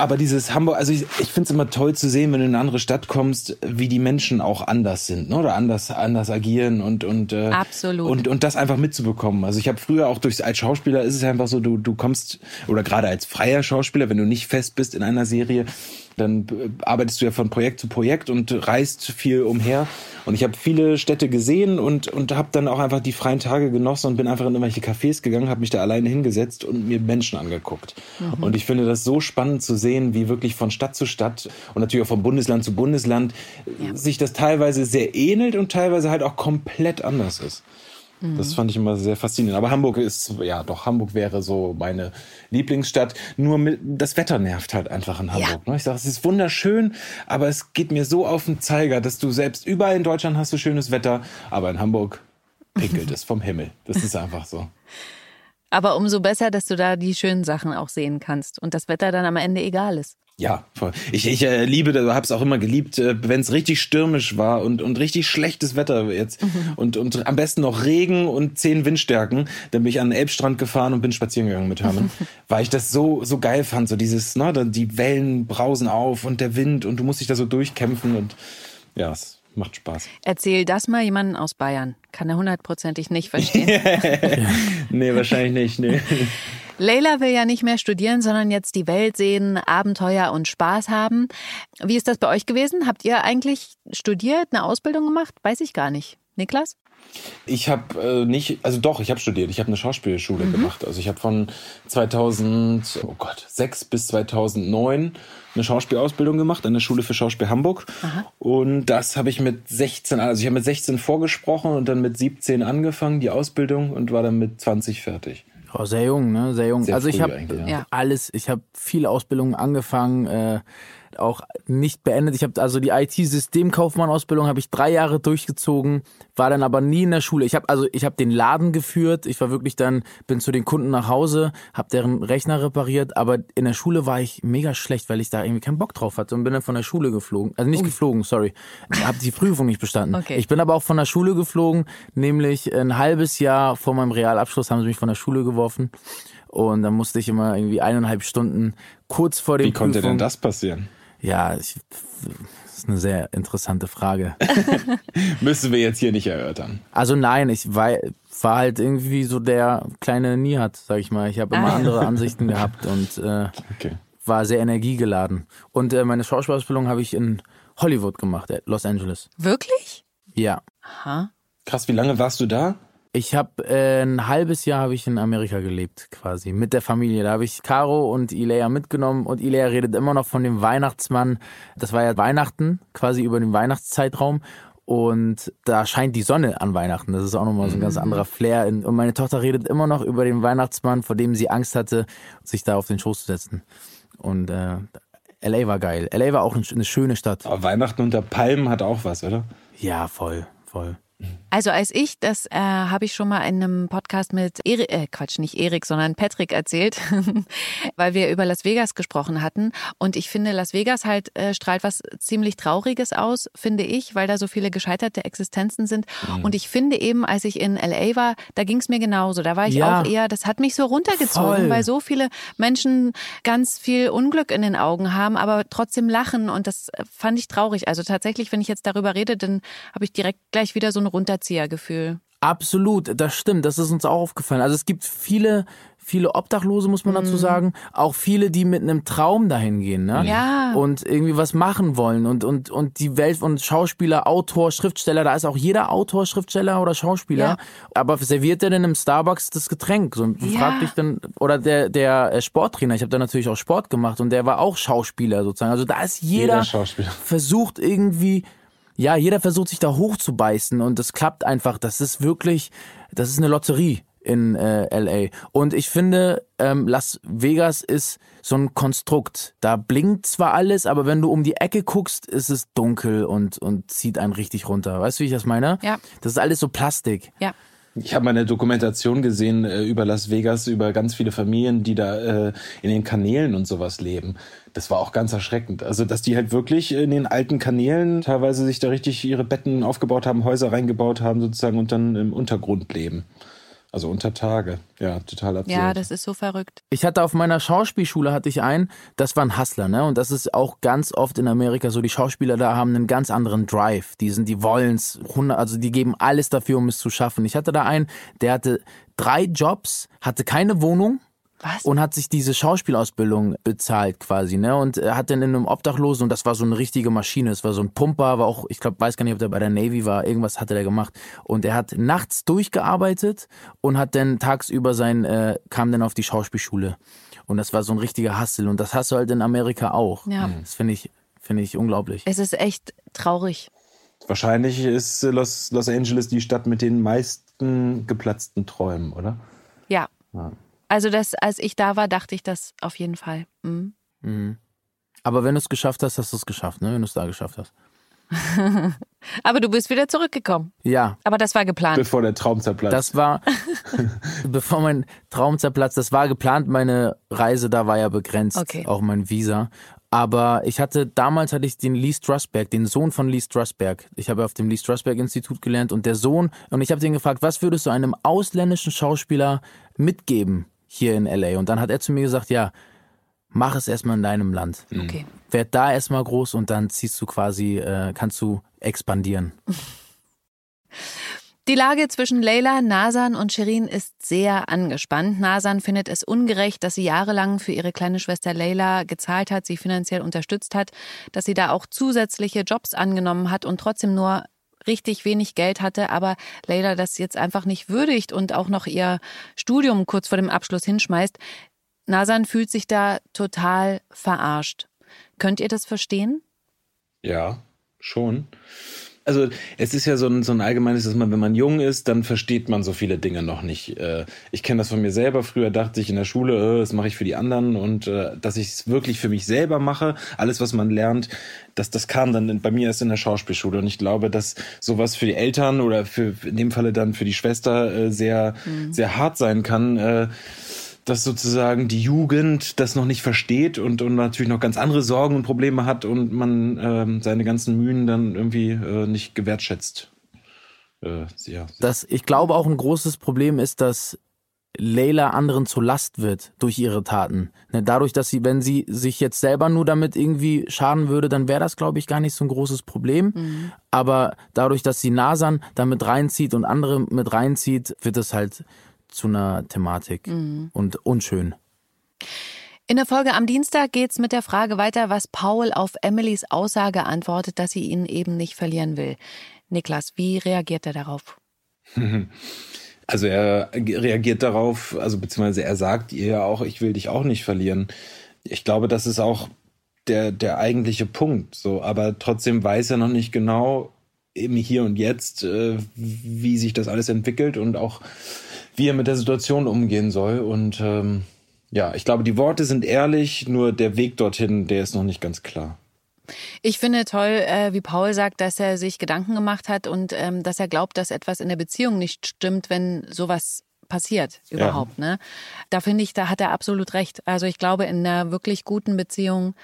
Aber dieses Hamburg, also ich, ich finde es immer toll zu sehen, wenn du in eine andere Stadt kommst, wie die Menschen auch anders sind ne? oder anders anders agieren und und äh, Absolut. und und das einfach mitzubekommen. Also ich habe früher auch durch als Schauspieler ist es einfach so, du du kommst oder gerade als freier Schauspieler, wenn du nicht fest bist in einer Serie, dann arbeitest du ja von Projekt zu Projekt und reist viel umher. Und ich habe viele Städte gesehen und und habe dann auch einfach die freien Tage genossen und bin einfach in irgendwelche Cafés gegangen, habe mich da alleine hingesetzt und mir Menschen angeguckt. Und ich finde das so spannend zu sehen, wie wirklich von Stadt zu Stadt und natürlich auch von Bundesland zu Bundesland Ja. sich das teilweise sehr ähnelt und teilweise halt auch komplett anders ist. Mhm. Das fand ich immer sehr faszinierend. Aber Hamburg ist, ja doch, Hamburg wäre so meine Lieblingsstadt. Nur mit, das Wetter nervt halt einfach in Hamburg. Ne? Ich sage, es ist wunderschön, aber es geht mir so auf den Zeiger, dass du selbst überall in Deutschland hast du schönes Wetter, aber in Hamburg pinkelt es vom Himmel. Das ist einfach so. Aber umso besser, dass du da die schönen Sachen auch sehen kannst und das Wetter dann am Ende egal ist. Ja, voll. Ich, ich äh, liebe, du hab's auch immer geliebt, äh, wenn es richtig stürmisch war und, und richtig schlechtes Wetter jetzt mhm. und, und am besten noch Regen und zehn Windstärken. Dann bin ich an den Elbstrand gefahren und bin spazieren gegangen mit Hermann, weil ich das so so geil fand, so dieses, ne, die Wellen brausen auf und der Wind und du musst dich da so durchkämpfen und ja, es macht Spaß. Erzähl das mal jemanden aus Bayern. Kann er hundertprozentig nicht verstehen. nee, wahrscheinlich nicht, nee. Leila will ja nicht mehr studieren, sondern jetzt die Welt sehen, Abenteuer und Spaß haben. Wie ist das bei euch gewesen? Habt ihr eigentlich studiert, eine Ausbildung gemacht? Weiß ich gar nicht. Niklas? Ich habe äh, nicht, also doch, ich habe studiert. Ich habe eine Schauspielschule mhm. gemacht. Also ich habe von 2000, oh Gott, 6 bis 2009 eine Schauspielausbildung gemacht an der Schule für Schauspiel Hamburg. Aha. Und das habe ich mit 16, also ich habe mit 16 vorgesprochen und dann mit 17 angefangen, die Ausbildung und war dann mit 20 fertig. Oh, sehr jung, ne? Sehr jung. Sehr also ich habe ja. alles, ich habe viele Ausbildungen angefangen. Äh, auch nicht beendet. Ich habe also die IT-Systemkaufmann-Ausbildung habe ich drei Jahre durchgezogen, war dann aber nie in der Schule. Ich habe also ich habe den Laden geführt. Ich war wirklich dann bin zu den Kunden nach Hause, habe deren Rechner repariert, aber in der Schule war ich mega schlecht, weil ich da irgendwie keinen Bock drauf hatte und bin dann von der Schule geflogen. Also nicht Ui. geflogen, sorry. Habe die Prüfung nicht bestanden. Okay. Ich bin aber auch von der Schule geflogen, nämlich ein halbes Jahr vor meinem Realabschluss haben sie mich von der Schule geworfen. Und dann musste ich immer irgendwie eineinhalb Stunden kurz vor dem Wie konnte denn das passieren? Ja, ich, das ist eine sehr interessante Frage. Müssen wir jetzt hier nicht erörtern. Also nein, ich war, war halt irgendwie so der kleine Nihat, sag ich mal. Ich habe immer ah. andere Ansichten gehabt und äh, okay. war sehr energiegeladen. Und äh, meine Schauspielausbildung habe ich in Hollywood gemacht, äh, Los Angeles. Wirklich? Ja. Aha. Krass, wie lange warst du da? Ich habe äh, ein halbes Jahr habe ich in Amerika gelebt, quasi mit der Familie. Da habe ich Caro und Ilea mitgenommen und Ilea redet immer noch von dem Weihnachtsmann. Das war ja Weihnachten, quasi über den Weihnachtszeitraum. Und da scheint die Sonne an Weihnachten. Das ist auch nochmal so ein ganz mhm. anderer Flair. Und meine Tochter redet immer noch über den Weihnachtsmann, vor dem sie Angst hatte, sich da auf den Schoß zu setzen. Und äh, LA war geil. LA war auch eine schöne Stadt. Aber Weihnachten unter Palmen hat auch was, oder? Ja, voll, voll. Also als ich, das äh, habe ich schon mal in einem Podcast mit Erik, äh, Quatsch, nicht Erik, sondern Patrick erzählt, weil wir über Las Vegas gesprochen hatten. Und ich finde, Las Vegas halt äh, strahlt was ziemlich Trauriges aus, finde ich, weil da so viele gescheiterte Existenzen sind. Mhm. Und ich finde eben, als ich in LA war, da ging es mir genauso. Da war ich ja. auch eher, das hat mich so runtergezogen, Voll. weil so viele Menschen ganz viel Unglück in den Augen haben, aber trotzdem lachen. Und das fand ich traurig. Also tatsächlich, wenn ich jetzt darüber rede, dann habe ich direkt gleich wieder so ein Runterziehergefühl. Absolut, das stimmt. Das ist uns auch aufgefallen. Also es gibt viele, viele Obdachlose, muss man dazu mhm. sagen. Auch viele, die mit einem Traum dahin gehen, ne? Ja. Und irgendwie was machen wollen. Und, und, und die Welt und Schauspieler, Autor, Schriftsteller, da ist auch jeder Autor, Schriftsteller oder Schauspieler. Ja. Aber serviert der denn im Starbucks das Getränk? So, ja. frag dich dann, oder der, der äh, Sporttrainer, ich habe da natürlich auch Sport gemacht und der war auch Schauspieler sozusagen. Also da ist jeder, jeder versucht irgendwie ja, jeder versucht sich da hochzubeißen und das klappt einfach. Das ist wirklich, das ist eine Lotterie in äh, LA. Und ich finde, ähm, Las Vegas ist so ein Konstrukt. Da blinkt zwar alles, aber wenn du um die Ecke guckst, ist es dunkel und, und zieht einen richtig runter. Weißt du, wie ich das meine? Ja. Das ist alles so Plastik. Ja. Ich habe mal eine Dokumentation gesehen äh, über Las Vegas, über ganz viele Familien, die da äh, in den Kanälen und sowas leben. Das war auch ganz erschreckend. Also, dass die halt wirklich in den alten Kanälen teilweise sich da richtig ihre Betten aufgebaut haben, Häuser reingebaut haben sozusagen und dann im Untergrund leben. Also unter Tage. Ja, total absurd. Ja, das ist so verrückt. Ich hatte auf meiner Schauspielschule hatte ich einen, das war ein Hustler, ne? Und das ist auch ganz oft in Amerika so, die Schauspieler da haben einen ganz anderen Drive. Die sind, die wollen's, also die geben alles dafür, um es zu schaffen. Ich hatte da einen, der hatte drei Jobs, hatte keine Wohnung, was? Und hat sich diese Schauspielausbildung bezahlt quasi, ne? Und er hat dann in einem Obdachlosen, und das war so eine richtige Maschine, es war so ein Pumper, war auch, ich glaube, weiß gar nicht, ob der bei der Navy war, irgendwas hatte der gemacht. Und er hat nachts durchgearbeitet und hat dann tagsüber sein, äh, kam dann auf die Schauspielschule. Und das war so ein richtiger Hassel. Und das hast du halt in Amerika auch. Ja. Das finde ich, finde ich unglaublich. Es ist echt traurig. Wahrscheinlich ist Los, Los Angeles die Stadt mit den meisten geplatzten Träumen, oder? Ja. ja. Also das, als ich da war, dachte ich das auf jeden Fall. Mhm. Mhm. Aber wenn du es geschafft hast, hast du es geschafft, ne? Wenn du es da geschafft hast. Aber du bist wieder zurückgekommen. Ja. Aber das war geplant. Bevor der Traum zerplatzt. Das war, bevor mein Traum zerplatzt, das war geplant. Meine Reise da war ja begrenzt, okay. auch mein Visa. Aber ich hatte, damals hatte ich den Lee Strasberg, den Sohn von Lee Strasberg. Ich habe auf dem Lee Strasberg Institut gelernt und der Sohn, und ich habe den gefragt, was würdest du einem ausländischen Schauspieler mitgeben hier in LA? Und dann hat er zu mir gesagt, ja, mach es erstmal in deinem Land. Okay. Werd da erstmal groß und dann ziehst du quasi, äh, kannst du expandieren. Die Lage zwischen Leila, Nasan und Shirin ist sehr angespannt. Nasan findet es ungerecht, dass sie jahrelang für ihre kleine Schwester Leila gezahlt hat, sie finanziell unterstützt hat, dass sie da auch zusätzliche Jobs angenommen hat und trotzdem nur richtig wenig Geld hatte, aber Leila das jetzt einfach nicht würdigt und auch noch ihr Studium kurz vor dem Abschluss hinschmeißt. Nasan fühlt sich da total verarscht. Könnt ihr das verstehen? Ja, schon. Also es ist ja so ein, so ein allgemeines, dass man, wenn man jung ist, dann versteht man so viele Dinge noch nicht. Äh, ich kenne das von mir selber. Früher dachte ich in der Schule, äh, das mache ich für die anderen und äh, dass ich es wirklich für mich selber mache. Alles, was man lernt, das, das kam dann bei mir erst in der Schauspielschule. Und ich glaube, dass sowas für die Eltern oder für in dem Falle dann für die Schwester sehr, mhm. sehr hart sein kann dass sozusagen die Jugend das noch nicht versteht und, und natürlich noch ganz andere Sorgen und Probleme hat und man ähm, seine ganzen Mühen dann irgendwie äh, nicht gewertschätzt. Äh, ja. Das, ich glaube auch ein großes Problem ist, dass Leila anderen zur Last wird durch ihre Taten. Ne, dadurch, dass sie, wenn sie sich jetzt selber nur damit irgendwie schaden würde, dann wäre das, glaube ich, gar nicht so ein großes Problem. Mhm. Aber dadurch, dass sie Nasan damit reinzieht und andere mit reinzieht, wird es halt zu einer Thematik mhm. und unschön. In der Folge am Dienstag geht es mit der Frage weiter, was Paul auf Emilys Aussage antwortet, dass sie ihn eben nicht verlieren will. Niklas, wie reagiert er darauf? Also er reagiert darauf, also beziehungsweise er sagt ihr ja auch, ich will dich auch nicht verlieren. Ich glaube, das ist auch der, der eigentliche Punkt. So, aber trotzdem weiß er noch nicht genau, eben hier und jetzt, äh, wie sich das alles entwickelt und auch wie er mit der Situation umgehen soll. Und ähm, ja, ich glaube, die Worte sind ehrlich, nur der Weg dorthin, der ist noch nicht ganz klar. Ich finde toll, äh, wie Paul sagt, dass er sich Gedanken gemacht hat und ähm, dass er glaubt, dass etwas in der Beziehung nicht stimmt, wenn sowas passiert überhaupt. Ja. Ne? Da finde ich, da hat er absolut recht. Also ich glaube, in einer wirklich guten Beziehung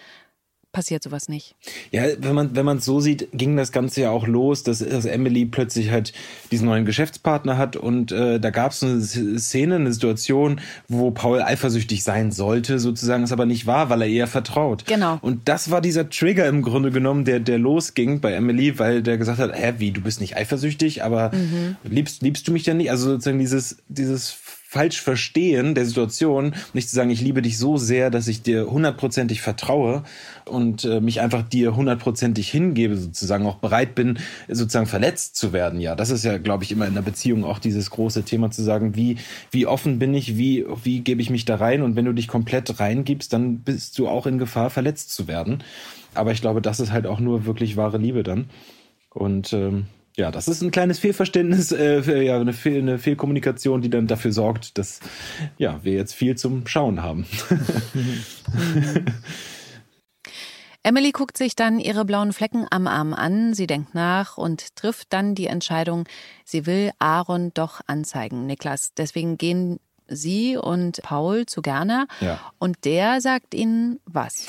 passiert sowas nicht. Ja, wenn man wenn man es so sieht, ging das Ganze ja auch los, dass, dass Emily plötzlich halt diesen neuen Geschäftspartner hat und äh, da gab es eine Szene, eine Situation, wo Paul eifersüchtig sein sollte, sozusagen, es aber nicht war, weil er ihr vertraut. Genau. Und das war dieser Trigger im Grunde genommen, der der losging bei Emily, weil der gesagt hat, hä, wie, du bist nicht eifersüchtig, aber mhm. liebst liebst du mich denn nicht? Also sozusagen dieses dieses falsch verstehen der Situation, nicht zu sagen, ich liebe dich so sehr, dass ich dir hundertprozentig vertraue und äh, mich einfach dir hundertprozentig hingebe, sozusagen auch bereit bin, sozusagen verletzt zu werden. Ja, das ist ja, glaube ich, immer in einer Beziehung auch dieses große Thema zu sagen, wie, wie offen bin ich, wie, wie gebe ich mich da rein und wenn du dich komplett reingibst, dann bist du auch in Gefahr, verletzt zu werden. Aber ich glaube, das ist halt auch nur wirklich wahre Liebe dann. Und ähm, ja, das ist ein kleines Fehlverständnis, äh, ja, eine, Fehl, eine Fehlkommunikation, die dann dafür sorgt, dass ja, wir jetzt viel zum Schauen haben. Emily guckt sich dann ihre blauen Flecken am Arm an, sie denkt nach und trifft dann die Entscheidung, sie will Aaron doch anzeigen, Niklas. Deswegen gehen sie und Paul zu Gerner ja. und der sagt ihnen was?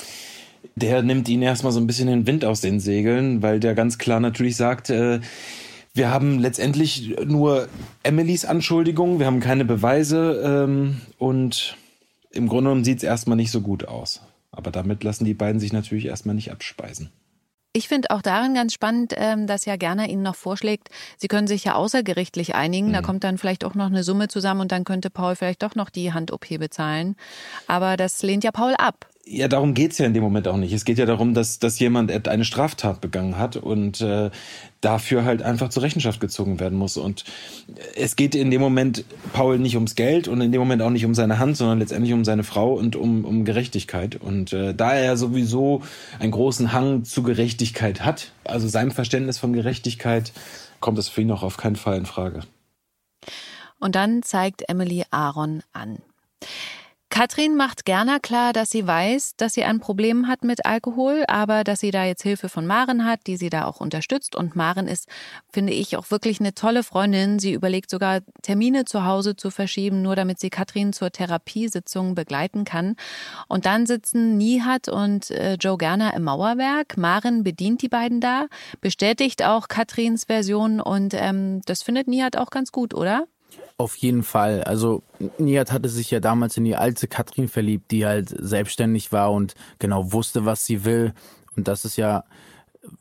Der nimmt ihn erstmal so ein bisschen den Wind aus den Segeln, weil der ganz klar natürlich sagt, äh, wir haben letztendlich nur Emilys Anschuldigung, wir haben keine Beweise ähm, und im Grunde genommen sieht es erstmal nicht so gut aus. Aber damit lassen die beiden sich natürlich erstmal nicht abspeisen. Ich finde auch darin ganz spannend, ähm, dass ja Gerner Ihnen noch vorschlägt, Sie können sich ja außergerichtlich einigen. Mhm. Da kommt dann vielleicht auch noch eine Summe zusammen und dann könnte Paul vielleicht doch noch die Hand-OP bezahlen. Aber das lehnt ja Paul ab ja, darum geht's ja in dem Moment auch nicht. Es geht ja darum, dass, dass jemand eine Straftat begangen hat und äh, dafür halt einfach zur Rechenschaft gezogen werden muss. Und es geht in dem Moment Paul nicht ums Geld und in dem Moment auch nicht um seine Hand, sondern letztendlich um seine Frau und um, um Gerechtigkeit. Und äh, da er sowieso einen großen Hang zu Gerechtigkeit hat, also seinem Verständnis von Gerechtigkeit, kommt das für ihn auch auf keinen Fall in Frage. Und dann zeigt Emily Aaron an. Katrin macht gerne klar, dass sie weiß, dass sie ein Problem hat mit Alkohol, aber dass sie da jetzt Hilfe von Maren hat, die sie da auch unterstützt. Und Maren ist, finde ich, auch wirklich eine tolle Freundin. Sie überlegt sogar, Termine zu Hause zu verschieben, nur damit sie Katrin zur Therapiesitzung begleiten kann. Und dann sitzen Nihat und äh, Joe Gerner im Mauerwerk. Maren bedient die beiden da, bestätigt auch Katrins Version und ähm, das findet Nihat auch ganz gut, oder? Auf jeden Fall. Also Nihat hatte sich ja damals in die alte Katrin verliebt, die halt selbstständig war und genau wusste, was sie will. Und das ist ja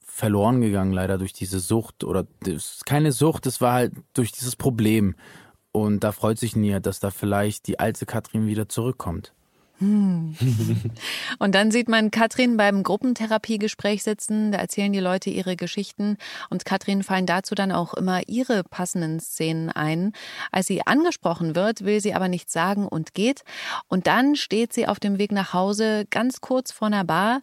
verloren gegangen leider durch diese Sucht oder keine Sucht, es war halt durch dieses Problem. Und da freut sich Nihat, dass da vielleicht die alte Katrin wieder zurückkommt. Hm. Und dann sieht man Katrin beim Gruppentherapiegespräch sitzen, da erzählen die Leute ihre Geschichten und Katrin fallen dazu dann auch immer ihre passenden Szenen ein. Als sie angesprochen wird, will sie aber nichts sagen und geht. Und dann steht sie auf dem Weg nach Hause ganz kurz vor einer Bar.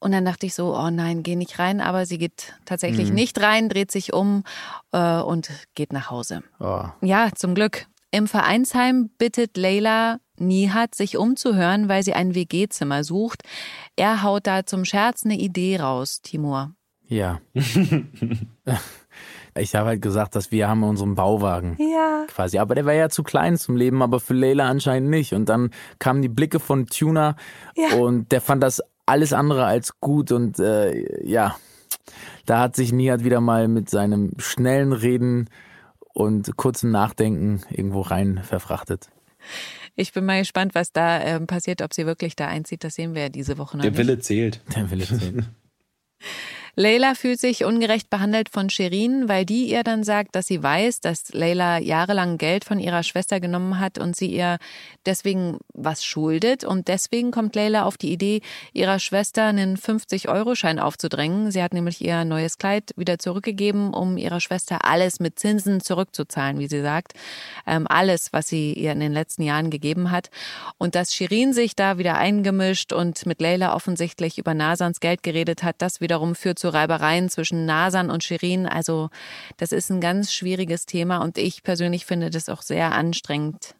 Und dann dachte ich so, oh nein, geh nicht rein, aber sie geht tatsächlich mhm. nicht rein, dreht sich um äh, und geht nach Hause. Oh. Ja, zum Glück. Im Vereinsheim bittet Leila Nihat, sich umzuhören, weil sie ein WG-Zimmer sucht. Er haut da zum Scherz eine Idee raus, Timur. Ja. ich habe halt gesagt, dass wir haben unseren Bauwagen. Ja. Quasi. Aber der war ja zu klein zum Leben, aber für Leila anscheinend nicht. Und dann kamen die Blicke von Tuna ja. und der fand das alles andere als gut. Und äh, ja, da hat sich Nihat wieder mal mit seinem schnellen Reden und kurzen Nachdenken irgendwo rein verfrachtet. Ich bin mal gespannt, was da äh, passiert, ob sie wirklich da einzieht. Das sehen wir ja diese Woche noch. Der Wille zählt. Der Wille zählt. Leila fühlt sich ungerecht behandelt von Shirin, weil die ihr dann sagt, dass sie weiß, dass Leila jahrelang Geld von ihrer Schwester genommen hat und sie ihr deswegen was schuldet. Und deswegen kommt Leila auf die Idee, ihrer Schwester einen 50-Euro-Schein aufzudrängen. Sie hat nämlich ihr neues Kleid wieder zurückgegeben, um ihrer Schwester alles mit Zinsen zurückzuzahlen, wie sie sagt. Ähm, alles, was sie ihr in den letzten Jahren gegeben hat. Und dass Shirin sich da wieder eingemischt und mit Leila offensichtlich über Nasans Geld geredet hat, das wiederum führt zu Reibereien zwischen Nasan und Shirin. Also das ist ein ganz schwieriges Thema und ich persönlich finde das auch sehr anstrengend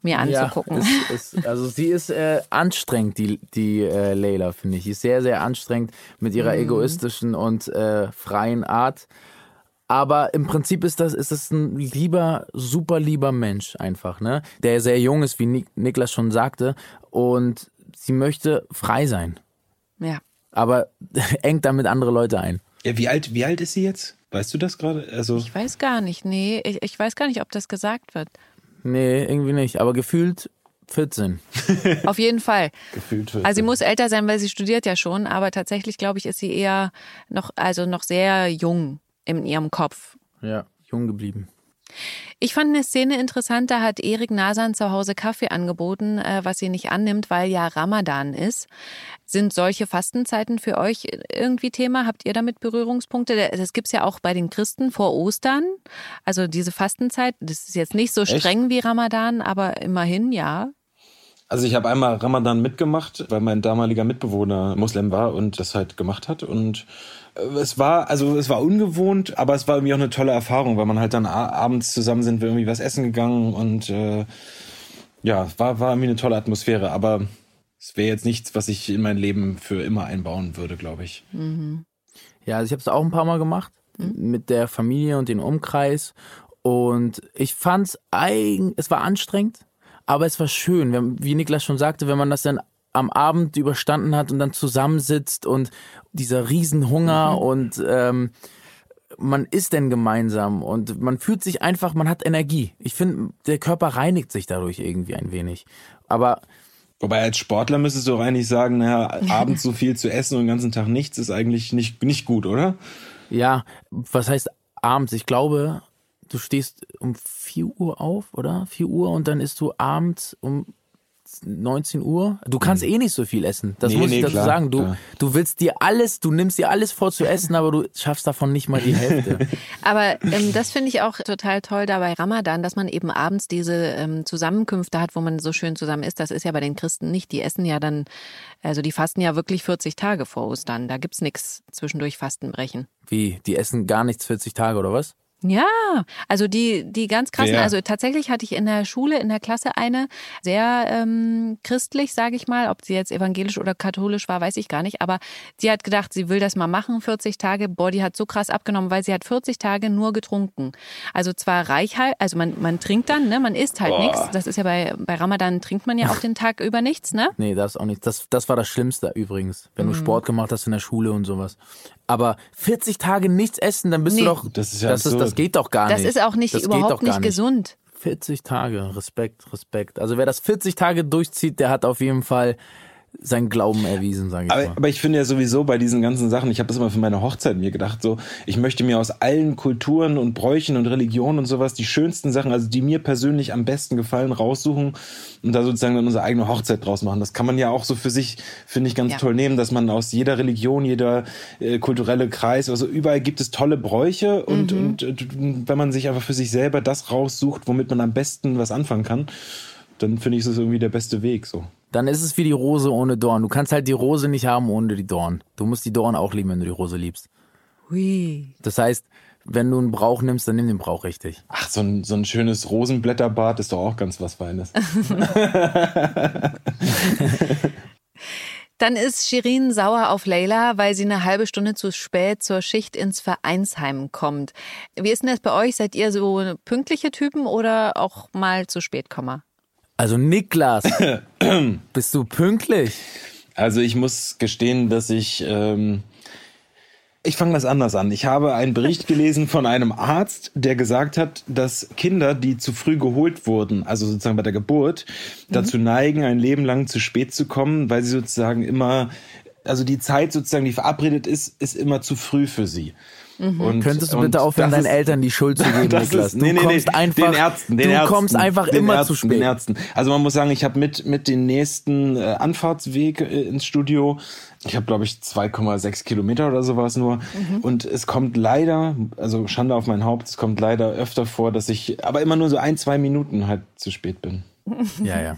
mir anzugucken. Ja, es, es, also sie ist äh, anstrengend, die, die äh, Leila, finde ich. Sie ist sehr, sehr anstrengend mit ihrer mhm. egoistischen und äh, freien Art. Aber im Prinzip ist das, ist das ein lieber, super lieber Mensch einfach, ne? Der sehr jung ist, wie Nik Niklas schon sagte. Und sie möchte frei sein. Ja aber engt damit andere Leute ein. Ja, wie alt, wie alt ist sie jetzt? Weißt du das gerade? Also ich weiß gar nicht, nee. Ich, ich weiß gar nicht, ob das gesagt wird. Nee, irgendwie nicht. Aber gefühlt 14. Auf jeden Fall. Gefühlt 14. Also sie muss älter sein, weil sie studiert ja schon, aber tatsächlich glaube ich, ist sie eher noch, also noch sehr jung in ihrem Kopf. Ja, jung geblieben. Ich fand eine Szene interessant, da hat Erik Nasan zu Hause Kaffee angeboten, äh, was sie nicht annimmt, weil ja Ramadan ist. Sind solche Fastenzeiten für euch irgendwie Thema? Habt ihr damit Berührungspunkte? Das gibt's ja auch bei den Christen vor Ostern. Also diese Fastenzeit, das ist jetzt nicht so streng Echt? wie Ramadan, aber immerhin ja. Also ich habe einmal Ramadan mitgemacht, weil mein damaliger Mitbewohner Muslim war und das halt gemacht hat und äh, es war, also es war ungewohnt, aber es war irgendwie auch eine tolle Erfahrung, weil man halt dann abends zusammen sind, wir irgendwie was essen gegangen und äh, ja, war, war irgendwie eine tolle Atmosphäre, aber es wäre jetzt nichts, was ich in mein Leben für immer einbauen würde, glaube ich. Mhm. Ja, also ich habe es auch ein paar Mal gemacht mhm. mit der Familie und dem Umkreis und ich fand es eigentlich, es war anstrengend, aber es war schön, wie Niklas schon sagte, wenn man das dann am Abend überstanden hat und dann zusammensitzt und dieser Riesenhunger mhm. und ähm, man isst denn gemeinsam und man fühlt sich einfach, man hat Energie. Ich finde, der Körper reinigt sich dadurch irgendwie ein wenig. Aber Wobei als Sportler müsstest du auch eigentlich sagen, naja, abends so viel zu essen und den ganzen Tag nichts ist eigentlich nicht, nicht gut, oder? Ja, was heißt abends? Ich glaube, du stehst um 4 Uhr auf, oder? 4 Uhr und dann isst du abends um 19 Uhr. Du kannst mhm. eh nicht so viel essen. Das nee, muss ich dazu klar, sagen. Du, du willst dir alles, du nimmst dir alles vor zu essen, aber du schaffst davon nicht mal die Hälfte. aber ähm, das finde ich auch total toll da bei Ramadan, dass man eben abends diese ähm, Zusammenkünfte hat, wo man so schön zusammen isst. Das ist ja bei den Christen nicht. Die essen ja dann, also die fasten ja wirklich 40 Tage vor Ostern. Da gibt's nichts zwischendurch Fastenbrechen. Wie? Die essen gar nichts 40 Tage oder was? Ja, also die, die ganz krassen, Wer? also tatsächlich hatte ich in der Schule, in der Klasse eine, sehr ähm, christlich, sage ich mal, ob sie jetzt evangelisch oder katholisch war, weiß ich gar nicht, aber sie hat gedacht, sie will das mal machen, 40 Tage, boah, die hat so krass abgenommen, weil sie hat 40 Tage nur getrunken. Also zwar reich halt, also man, man trinkt dann, ne, man isst halt nichts, das ist ja bei, bei Ramadan trinkt man ja auch den Tag über nichts, ne? Nee, das auch nicht. Das, das war das Schlimmste übrigens, wenn Mhm. du Sport gemacht hast in der Schule und sowas. Aber 40 Tage nichts essen, dann bist Nee. du doch. Das ist ja das, ist, das geht doch gar Das nicht. ist auch nicht, das überhaupt nicht gesund. 40 Tage, Respekt, Respekt. Also wer das 40 Tage durchzieht, der hat auf jeden Fall seinen Glauben erwiesen, sage ich Aber, mal. aber ich finde ja sowieso bei diesen ganzen Sachen, ich habe das immer für meine Hochzeit mir gedacht, so, ich möchte mir aus allen Kulturen und Bräuchen und Religionen und sowas die schönsten Sachen, also die mir persönlich am besten gefallen, raussuchen und da sozusagen dann unsere eigene Hochzeit draus machen. Das kann man ja auch so für sich, finde ich, ganz Ja. toll nehmen, dass man aus jeder Religion, jeder äh, kulturelle Kreis, also überall gibt es tolle Bräuche und, und äh, wenn man sich einfach für sich selber das raussucht, womit man am besten was anfangen kann, dann finde ich, ist das irgendwie der beste Weg, so. Dann ist es wie die Rose ohne Dorn. Du kannst halt die Rose nicht haben ohne die Dorn. Du musst die Dorn auch lieben, wenn du die Rose liebst. Hui. Das heißt, wenn du einen Brauch nimmst, dann nimm den Brauch richtig. Ach, so ein, so ein schönes Rosenblätterbad ist doch auch ganz was Feines. Dann ist Shirin sauer auf Leila, weil sie eine halbe Stunde zu spät zur Schicht ins Vereinsheim kommt. Wie ist denn das bei euch? Seid ihr so pünktliche Typen oder auch mal zu spät Komma? Also Niklas, bist du pünktlich? Also ich muss gestehen, dass ich... Ähm, ich fange das anders an. Ich habe einen Bericht gelesen von einem Arzt, der gesagt hat, dass Kinder, die zu früh geholt wurden, also sozusagen bei der Geburt, dazu neigen, ein Leben lang zu spät zu kommen, weil sie sozusagen immer, also die Zeit sozusagen, die verabredet ist, ist immer zu früh für sie. Und, Könntest du bitte aufhören, deinen ist- Eltern die Schuld zu geben, Das Niklas? ist, nee, du nee, kommst nee, einfach, den Ärzten, den du Ärzten, kommst einfach den immer Ärzten, zu spät. Den Ärzten. Also man muss sagen, ich habe mit mit den nächsten äh, Anfahrtsweg äh, ins Studio, ich habe glaube ich 2,6 Kilometer oder sowas nur. Mhm. Und es kommt leider, also Schande auf mein Haupt, es kommt leider öfter vor, dass ich, aber immer nur so ein, zwei Minuten halt zu spät bin. Ja, ja.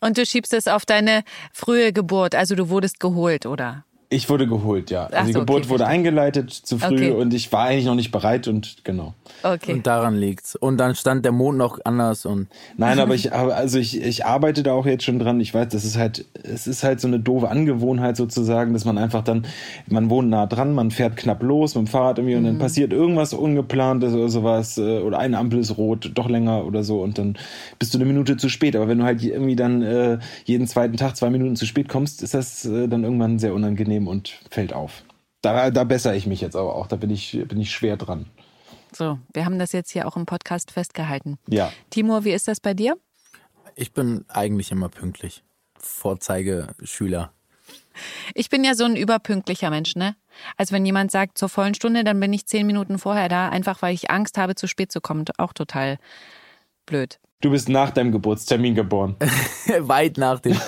Und du schiebst es auf deine frühe Geburt, also du wurdest geholt, oder? Ich wurde geholt, ja. Ach Also die so, Geburt okay, wurde verstehe. eingeleitet zu früh Okay. und ich war eigentlich noch nicht bereit und genau. Okay. Und daran liegt's. Und dann stand der Mond noch anders und Nein, aber ich also ich, ich arbeite da auch jetzt schon dran. Ich weiß, das ist halt es ist halt so eine doofe Angewohnheit sozusagen, dass man einfach dann man wohnt nah dran, man fährt knapp los mit dem Fahrrad irgendwie und dann passiert irgendwas ungeplantes oder sowas äh, oder eine Ampel ist rot, doch länger oder so und dann bist du eine Minute zu spät. Aber wenn du halt irgendwie dann äh, jeden zweiten Tag zwei Minuten zu spät kommst, ist das äh, dann irgendwann sehr unangenehm und fällt auf. Da, da bessere ich mich jetzt aber auch. Da bin ich bin ich schwer dran. So, wir haben das jetzt hier auch im Podcast festgehalten. Ja. Timur, wie ist das bei dir? ich bin eigentlich immer pünktlich. Vorzeigeschüler. Ich bin ja so ein überpünktlicher Mensch, ne? Also wenn jemand sagt zur vollen Stunde, dann bin ich zehn Minuten vorher da, einfach weil ich Angst habe, zu spät zu kommen. Auch total blöd. Du bist nach deinem Geburtstermin geboren. Weit nach dem.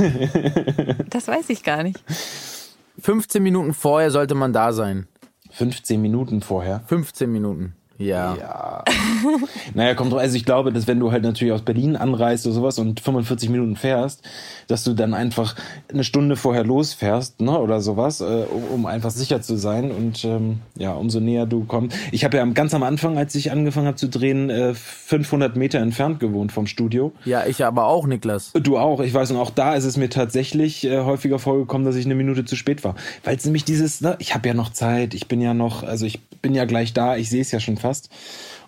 Das weiß ich gar nicht. 15 Minuten vorher sollte man da sein. 15 Minuten vorher. 15 Minuten. Ja. Ja. naja, kommt drauf. Also ich glaube, dass wenn du halt natürlich aus Berlin anreist oder sowas und 45 Minuten fährst, dass du dann einfach eine Stunde vorher losfährst, ne, oder sowas, äh, um, um einfach sicher zu sein. Und ähm, ja, umso näher du kommst. Ich habe ja am- ganz am Anfang, als ich angefangen habe zu drehen, äh, 500 Meter entfernt gewohnt vom Studio. Ja, ich aber auch, Niklas. Du auch, ich weiß, und auch da ist es mir tatsächlich äh, häufiger vorgekommen, dass ich eine Minute zu spät war. Weil es nämlich dieses, ne, ich habe ja noch Zeit, ich bin ja noch, also ich bin ja gleich da, ich sehe es ja schon fast.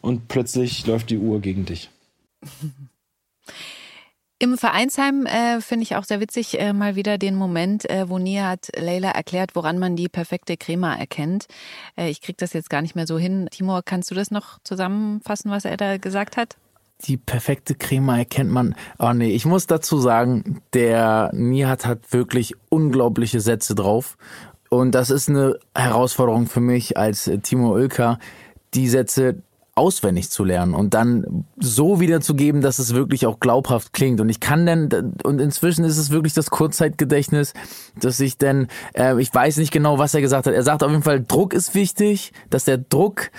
Und plötzlich läuft die Uhr gegen dich. Im Vereinsheim äh, finde ich auch sehr witzig äh, mal wieder den Moment, äh, wo Nia hat Leila erklärt, woran man die perfekte Crema erkennt. Äh, ich kriege das jetzt gar nicht mehr so hin. Timur, kannst du das noch zusammenfassen, was er da gesagt hat? Die perfekte Crema erkennt man. Oh nee, ich muss dazu sagen, der Nihat hat wirklich unglaubliche Sätze drauf. Und das ist eine Herausforderung für mich als äh, Timo Oelker, die Sätze auswendig zu lernen und dann so wiederzugeben, dass es wirklich auch glaubhaft klingt. Und ich kann dann, und inzwischen ist es wirklich das Kurzzeitgedächtnis, dass ich denn, äh, ich weiß nicht genau, was er gesagt hat. Er sagt auf jeden Fall, Druck ist wichtig, dass der Druck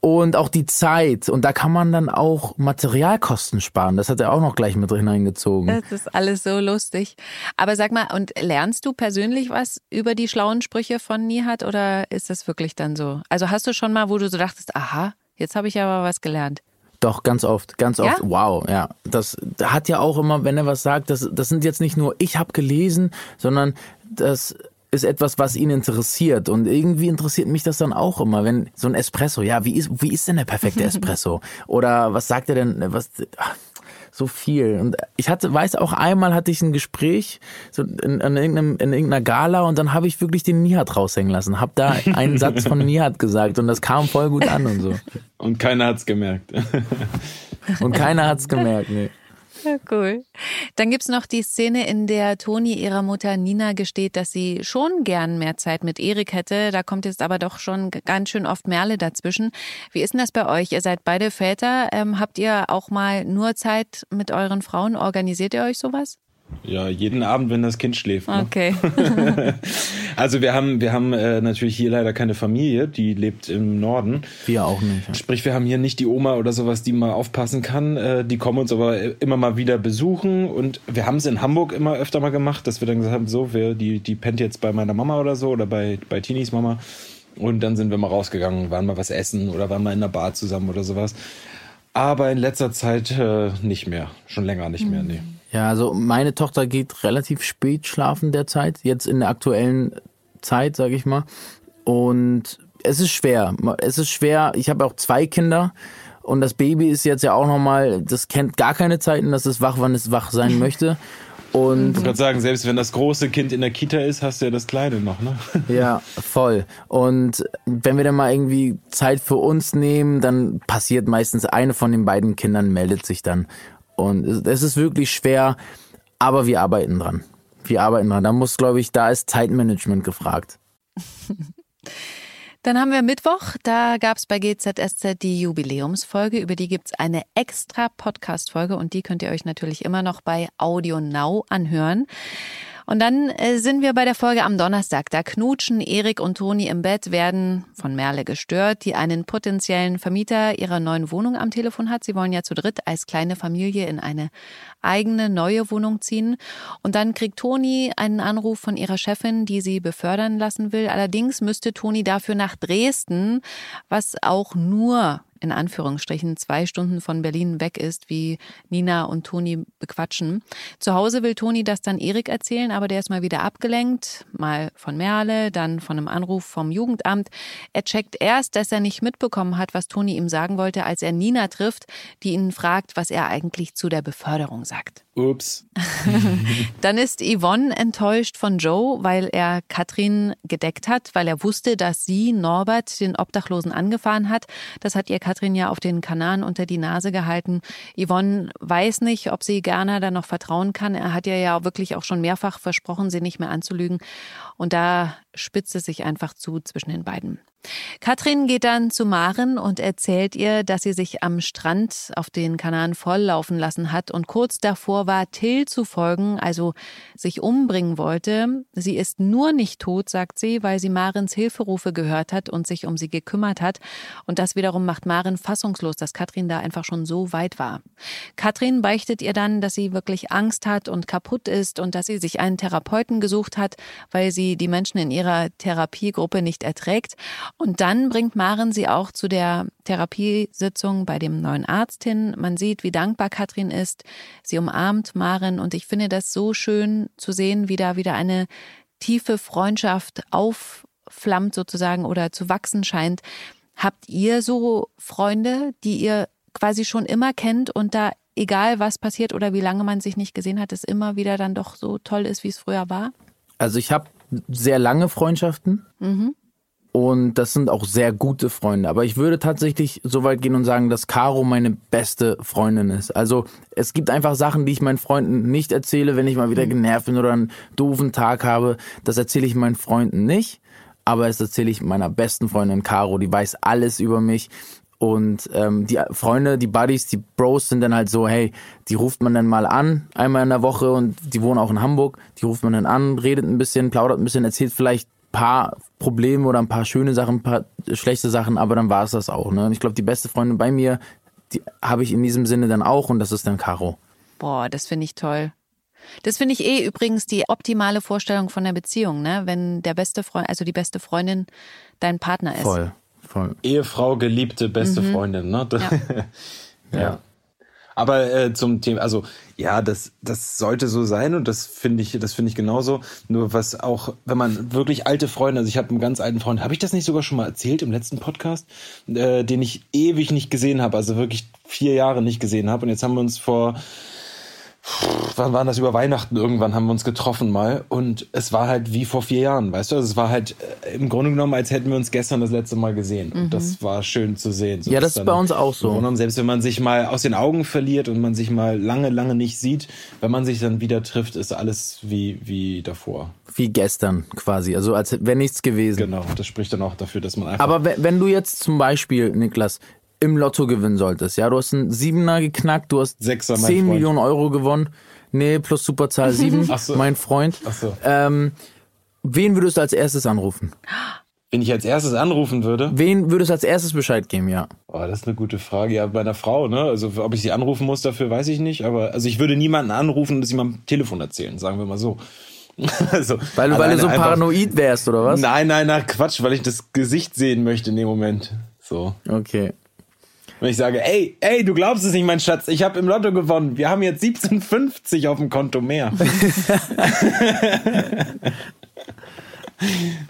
und auch die Zeit. Und da kann man dann auch Materialkosten sparen. Das hat er auch noch gleich mit hineingezogen. Das ist alles so lustig. Aber sag mal, und lernst du persönlich was über die schlauen Sprüche von Nihat oder ist das wirklich dann so? Also hast du schon mal, wo du so dachtest, aha, Jetzt habe ich aber was gelernt. Doch, ganz oft, ganz oft. Ja? Wow, ja. Das hat ja auch immer, wenn er was sagt, das, das sind jetzt nicht nur, ich habe gelesen, sondern das ist etwas, was ihn interessiert. Und irgendwie interessiert mich das dann auch immer, wenn so ein Espresso, ja, wie ist, wie ist denn der perfekte Espresso? Oder was sagt er denn, was, ach, so viel. Und ich hatte, weiß auch einmal hatte ich ein Gespräch so in, in, in irgendeiner Gala und dann habe ich wirklich den Nihat raushängen lassen. Hab da einen Satz von Nihat gesagt und das kam voll gut an und so. Und keiner hat's gemerkt. Und keiner hat's gemerkt, nee. Cool. Dann gibt's noch die Szene, in der Toni ihrer Mutter Nina gesteht, dass sie schon gern mehr Zeit mit Erik hätte. Da kommt jetzt aber doch schon ganz schön oft Merle dazwischen. Wie ist denn das bei euch? Ihr seid beide Väter. Ähm, habt ihr auch mal nur Zeit mit euren Frauen? Organisiert ihr euch sowas? Ja, jeden Abend, wenn das Kind schläft. Ne? Okay. Also wir haben, wir haben äh, natürlich hier leider keine Familie, die lebt im Norden. Wir auch nicht. ja. Sprich, wir haben hier nicht die Oma oder sowas, die mal aufpassen kann. Äh, die kommen uns aber immer mal wieder besuchen und wir haben es in Hamburg immer öfter mal gemacht, dass wir dann gesagt haben, so, wir, die, die pennt jetzt bei meiner Mama oder so oder bei, bei Tinis Mama. Und dann sind wir mal rausgegangen, waren mal was essen oder waren mal in der Bar zusammen oder sowas. Aber in letzter Zeit äh, nicht mehr. Schon länger nicht mehr, nee. Ja, also meine Tochter geht relativ spät schlafen derzeit, jetzt in der aktuellen Zeit, sage ich mal. Und es ist schwer. Es ist schwer. Ich habe auch zwei Kinder und das Baby ist jetzt ja auch nochmal, das kennt gar keine Zeiten, das ist wach, wann es wach sein möchte. Und Ich wollte gerade sagen, selbst wenn das große Kind in der Kita ist, hast du ja das Kleine noch, ne? Ja, voll. Und wenn wir dann mal irgendwie Zeit für uns nehmen, dann passiert meistens eine von den beiden Kindern meldet sich dann. Und es- es ist wirklich schwer, aber wir arbeiten dran. Wir arbeiten dran. Da muss, glaube ich, da ist Zeitmanagement gefragt. Dann haben wir Mittwoch, da gab's bei GZSZ die Jubiläumsfolge, über die gibt's eine extra Podcast-Folge und die könnt ihr euch natürlich immer noch bei Audio Now anhören. Und dann äh, sind wir bei der Folge am Donnerstag. Da knutschen Erik und Toni im Bett, werden von Merle gestört, die einen potenziellen Vermieter ihrer neuen Wohnung am Telefon hat. Sie wollen ja zu dritt als kleine Familie in eine eigene neue Wohnung ziehen. Und dann kriegt Toni einen Anruf von ihrer Chefin, die sie befördern lassen will. Allerdings müsste Toni dafür nach Dresden, was auch nur in Anführungsstrichen zwei Stunden von Berlin weg ist, wie Nina und Toni bequatschen. Zu Hause will Toni das dann Erik erzählen, aber der ist mal wieder abgelenkt, mal von Merle, dann von einem Anruf vom Jugendamt. Er checkt erst, dass er nicht mitbekommen hat, was Toni ihm sagen wollte, als er Nina trifft, die ihn fragt, was er eigentlich zu der Beförderung sagt. Ups. Dann ist Yvonne enttäuscht von Joe, weil er Katrin gedeckt hat, weil er wusste, dass sie Norbert, den Obdachlosen, angefahren hat. Das hat ihr Katrin ja auf den Kanaren unter die Nase gehalten. Yvonne weiß nicht, ob sie Gerner da noch vertrauen kann. Er hat ihr ja wirklich auch schon mehrfach versprochen, sie nicht mehr anzulügen. Und da spitzt es sich einfach zu zwischen den beiden. Katrin geht dann zu Maren und erzählt ihr, dass sie sich am Strand auf den Kanaren volllaufen lassen hat und kurz davor war, Till zu folgen, also sich umbringen wollte. Sie ist nur nicht tot, sagt sie, weil sie Marens Hilferufe gehört hat und sich um sie gekümmert hat. Und das wiederum macht Maren fassungslos, dass Katrin da einfach schon so weit war. Katrin beichtet ihr dann, dass sie wirklich Angst hat und kaputt ist und dass sie sich einen Therapeuten gesucht hat, weil sie die Menschen in ihrer Therapiegruppe nicht erträgt. Und dann bringt Maren sie auch zu der Therapiesitzung bei dem neuen Arzt hin. Man sieht, wie dankbar Katrin ist. Sie umarmt Maren und ich finde das so schön zu sehen, wie da wieder eine tiefe Freundschaft aufflammt sozusagen oder zu wachsen scheint. Habt ihr so Freunde, die ihr quasi schon immer kennt und da egal was passiert oder wie lange man sich nicht gesehen hat, es immer wieder dann doch so toll ist, wie es früher war? Also ich habe sehr lange Freundschaften und das sind auch sehr gute Freunde. Aber ich würde tatsächlich so weit gehen und sagen, dass Caro meine beste Freundin ist. Also es gibt einfach Sachen, die ich meinen Freunden nicht erzähle, wenn ich mal wieder genervt bin oder einen doofen Tag habe. Das erzähle ich meinen Freunden nicht. Aber das erzähle ich meiner besten Freundin Caro. Die weiß alles über mich. Und ähm, die Freunde, die Buddies, die Bros sind dann halt so, hey, die ruft man dann mal an, einmal in der Woche und die wohnen auch in Hamburg. Die ruft man dann an, redet ein bisschen, plaudert ein bisschen, erzählt vielleicht paar Probleme oder ein paar schöne Sachen, ein paar schlechte Sachen, aber dann war es das auch. Ne? Und ich glaube, die beste Freundin bei mir, die habe ich in diesem Sinne dann auch und das ist dann Caro. Boah, das finde ich toll. Das finde ich eh übrigens die optimale Vorstellung von der Beziehung, ne? Wenn der beste Freund, also die beste Freundin dein Partner ist. Voll, Voll. Ehefrau, Geliebte, beste Freundin, ne? Ja. ja. Aber äh, zum Thema, also ja, das, das sollte so sein und das finde ich, das finde ich genauso. Nur was auch, wenn man wirklich alte Freunde, also ich habe einen ganz alten Freund, habe ich das nicht sogar schon mal erzählt im letzten Podcast, äh, den ich ewig nicht gesehen habe, also wirklich vier Jahre nicht gesehen habe. Und jetzt haben wir uns vor wann waren das über Weihnachten irgendwann haben wir uns getroffen mal und es war halt wie vor vier Jahren, weißt du? Also es war halt äh, im Grunde genommen, als hätten wir uns gestern das letzte Mal gesehen. Und das war schön zu sehen. So Ja, das ist bei uns auch so. genommen, selbst wenn man sich mal aus den Augen verliert und man sich mal lange, lange nicht sieht, wenn man sich dann wieder trifft, ist alles wie, wie davor. Wie gestern quasi. Also als wäre nichts gewesen. Genau. Das spricht dann auch dafür, dass man einfach. Aber wenn du jetzt zum Beispiel, Niklas, im Lotto gewinnen solltest, ja, du hast einen Siebener geknackt, du hast Sechser, mein 10 Freund. Millionen Euro gewonnen. Nee, plus Superzahl 7, Ach so. mein Freund. Ach so. Ähm, wen würdest du als erstes anrufen? Wenn ich als erstes anrufen würde, Wen würdest du als erstes Bescheid geben, ja? Oh, das ist eine gute Frage. Ja, bei einer Frau, ne? Also, ob ich sie anrufen muss, dafür weiß ich nicht. Aber, also, ich würde niemanden anrufen und das ihm am Telefon erzählen, sagen wir mal so. also, Weil du, weil du so einfach- paranoid wärst, oder was? Nein, nein, nein, Quatsch, weil ich das Gesicht sehen möchte in dem Moment. So. Okay. Wenn ich sage, ey, ey, du glaubst es nicht, mein Schatz, ich habe im Lotto gewonnen. Wir haben jetzt 17,50 auf dem Konto mehr.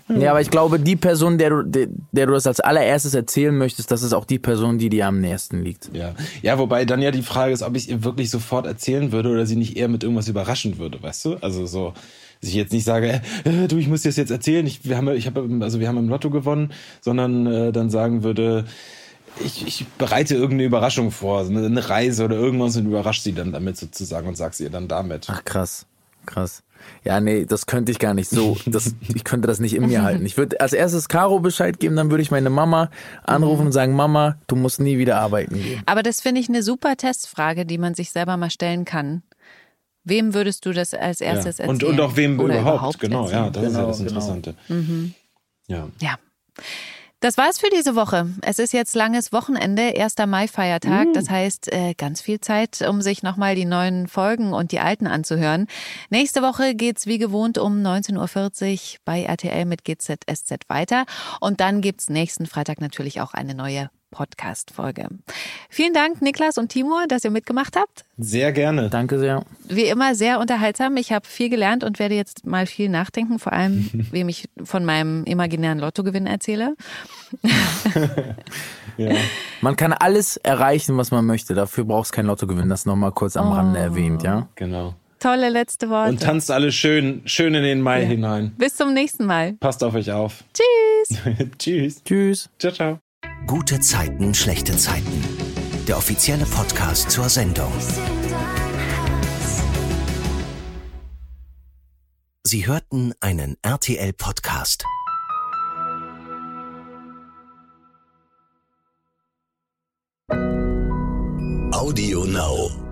Ja, aber ich glaube, die Person, der du, der, der du das als allererstes erzählen möchtest, das ist auch die Person, die dir am nächsten liegt. Ja. ja, wobei dann ja die Frage ist, ob ich es ihr wirklich sofort erzählen würde oder sie nicht eher mit irgendwas überraschen würde, weißt du? Also so, dass ich jetzt nicht sage, äh, du, ich muss dir das jetzt erzählen, ich, wir haben, ich hab, also wir haben im Lotto gewonnen, sondern äh, dann sagen würde, ich, ich bereite irgendeine Überraschung vor, so eine, Reise oder irgendwas und überrasche sie dann damit sozusagen und sag's ihr dann damit. Ach krass, krass. Ja, nee, das könnte ich gar nicht so. Das, ich könnte das nicht in mir halten. Ich würde als erstes Caro Bescheid geben, dann würde ich meine Mama anrufen und sagen, Mama, du musst nie wieder arbeiten gehen. Aber das finde ich eine super Testfrage, die man sich selber mal stellen kann. Wem würdest du das als erstes ja. erzählen? und, und auch wem Oder überhaupt, genau, erzählen? ja, das ist ja Genau, das genau. Interessante. Ja. Ja. Das war's für diese Woche. Es ist jetzt langes Wochenende, 1. Mai-Feiertag. Das heißt, äh, ganz viel Zeit, um sich nochmal die neuen Folgen und die alten anzuhören. Nächste Woche geht's wie gewohnt um 19.40 Uhr bei RTL mit GZSZ weiter. Und dann gibt's nächsten Freitag natürlich auch eine neue Podcast-Folge. Vielen Dank, Niklas und Timur, dass ihr mitgemacht habt. Sehr gerne. Danke sehr. Wie immer sehr unterhaltsam. Ich habe viel gelernt und werde jetzt mal viel nachdenken, vor allem, wem ich von meinem imaginären Lottogewinn erzähle. Ja. Man kann alles erreichen, was man möchte. Dafür brauchst kein Lottogewinn. Das nochmal kurz am Rande erwähnt, ja? Genau. Tolle letzte Worte. Und tanzt alle schön, schön in den Mai hinein. Bis zum nächsten Mal. Passt auf euch auf. Tschüss. Tschüss. Tschüss. Ciao, ciao. Gute Zeiten, schlechte Zeiten. Der offizielle Podcast zur Sendung. Sie hörten einen RTL-Podcast. Audio Now.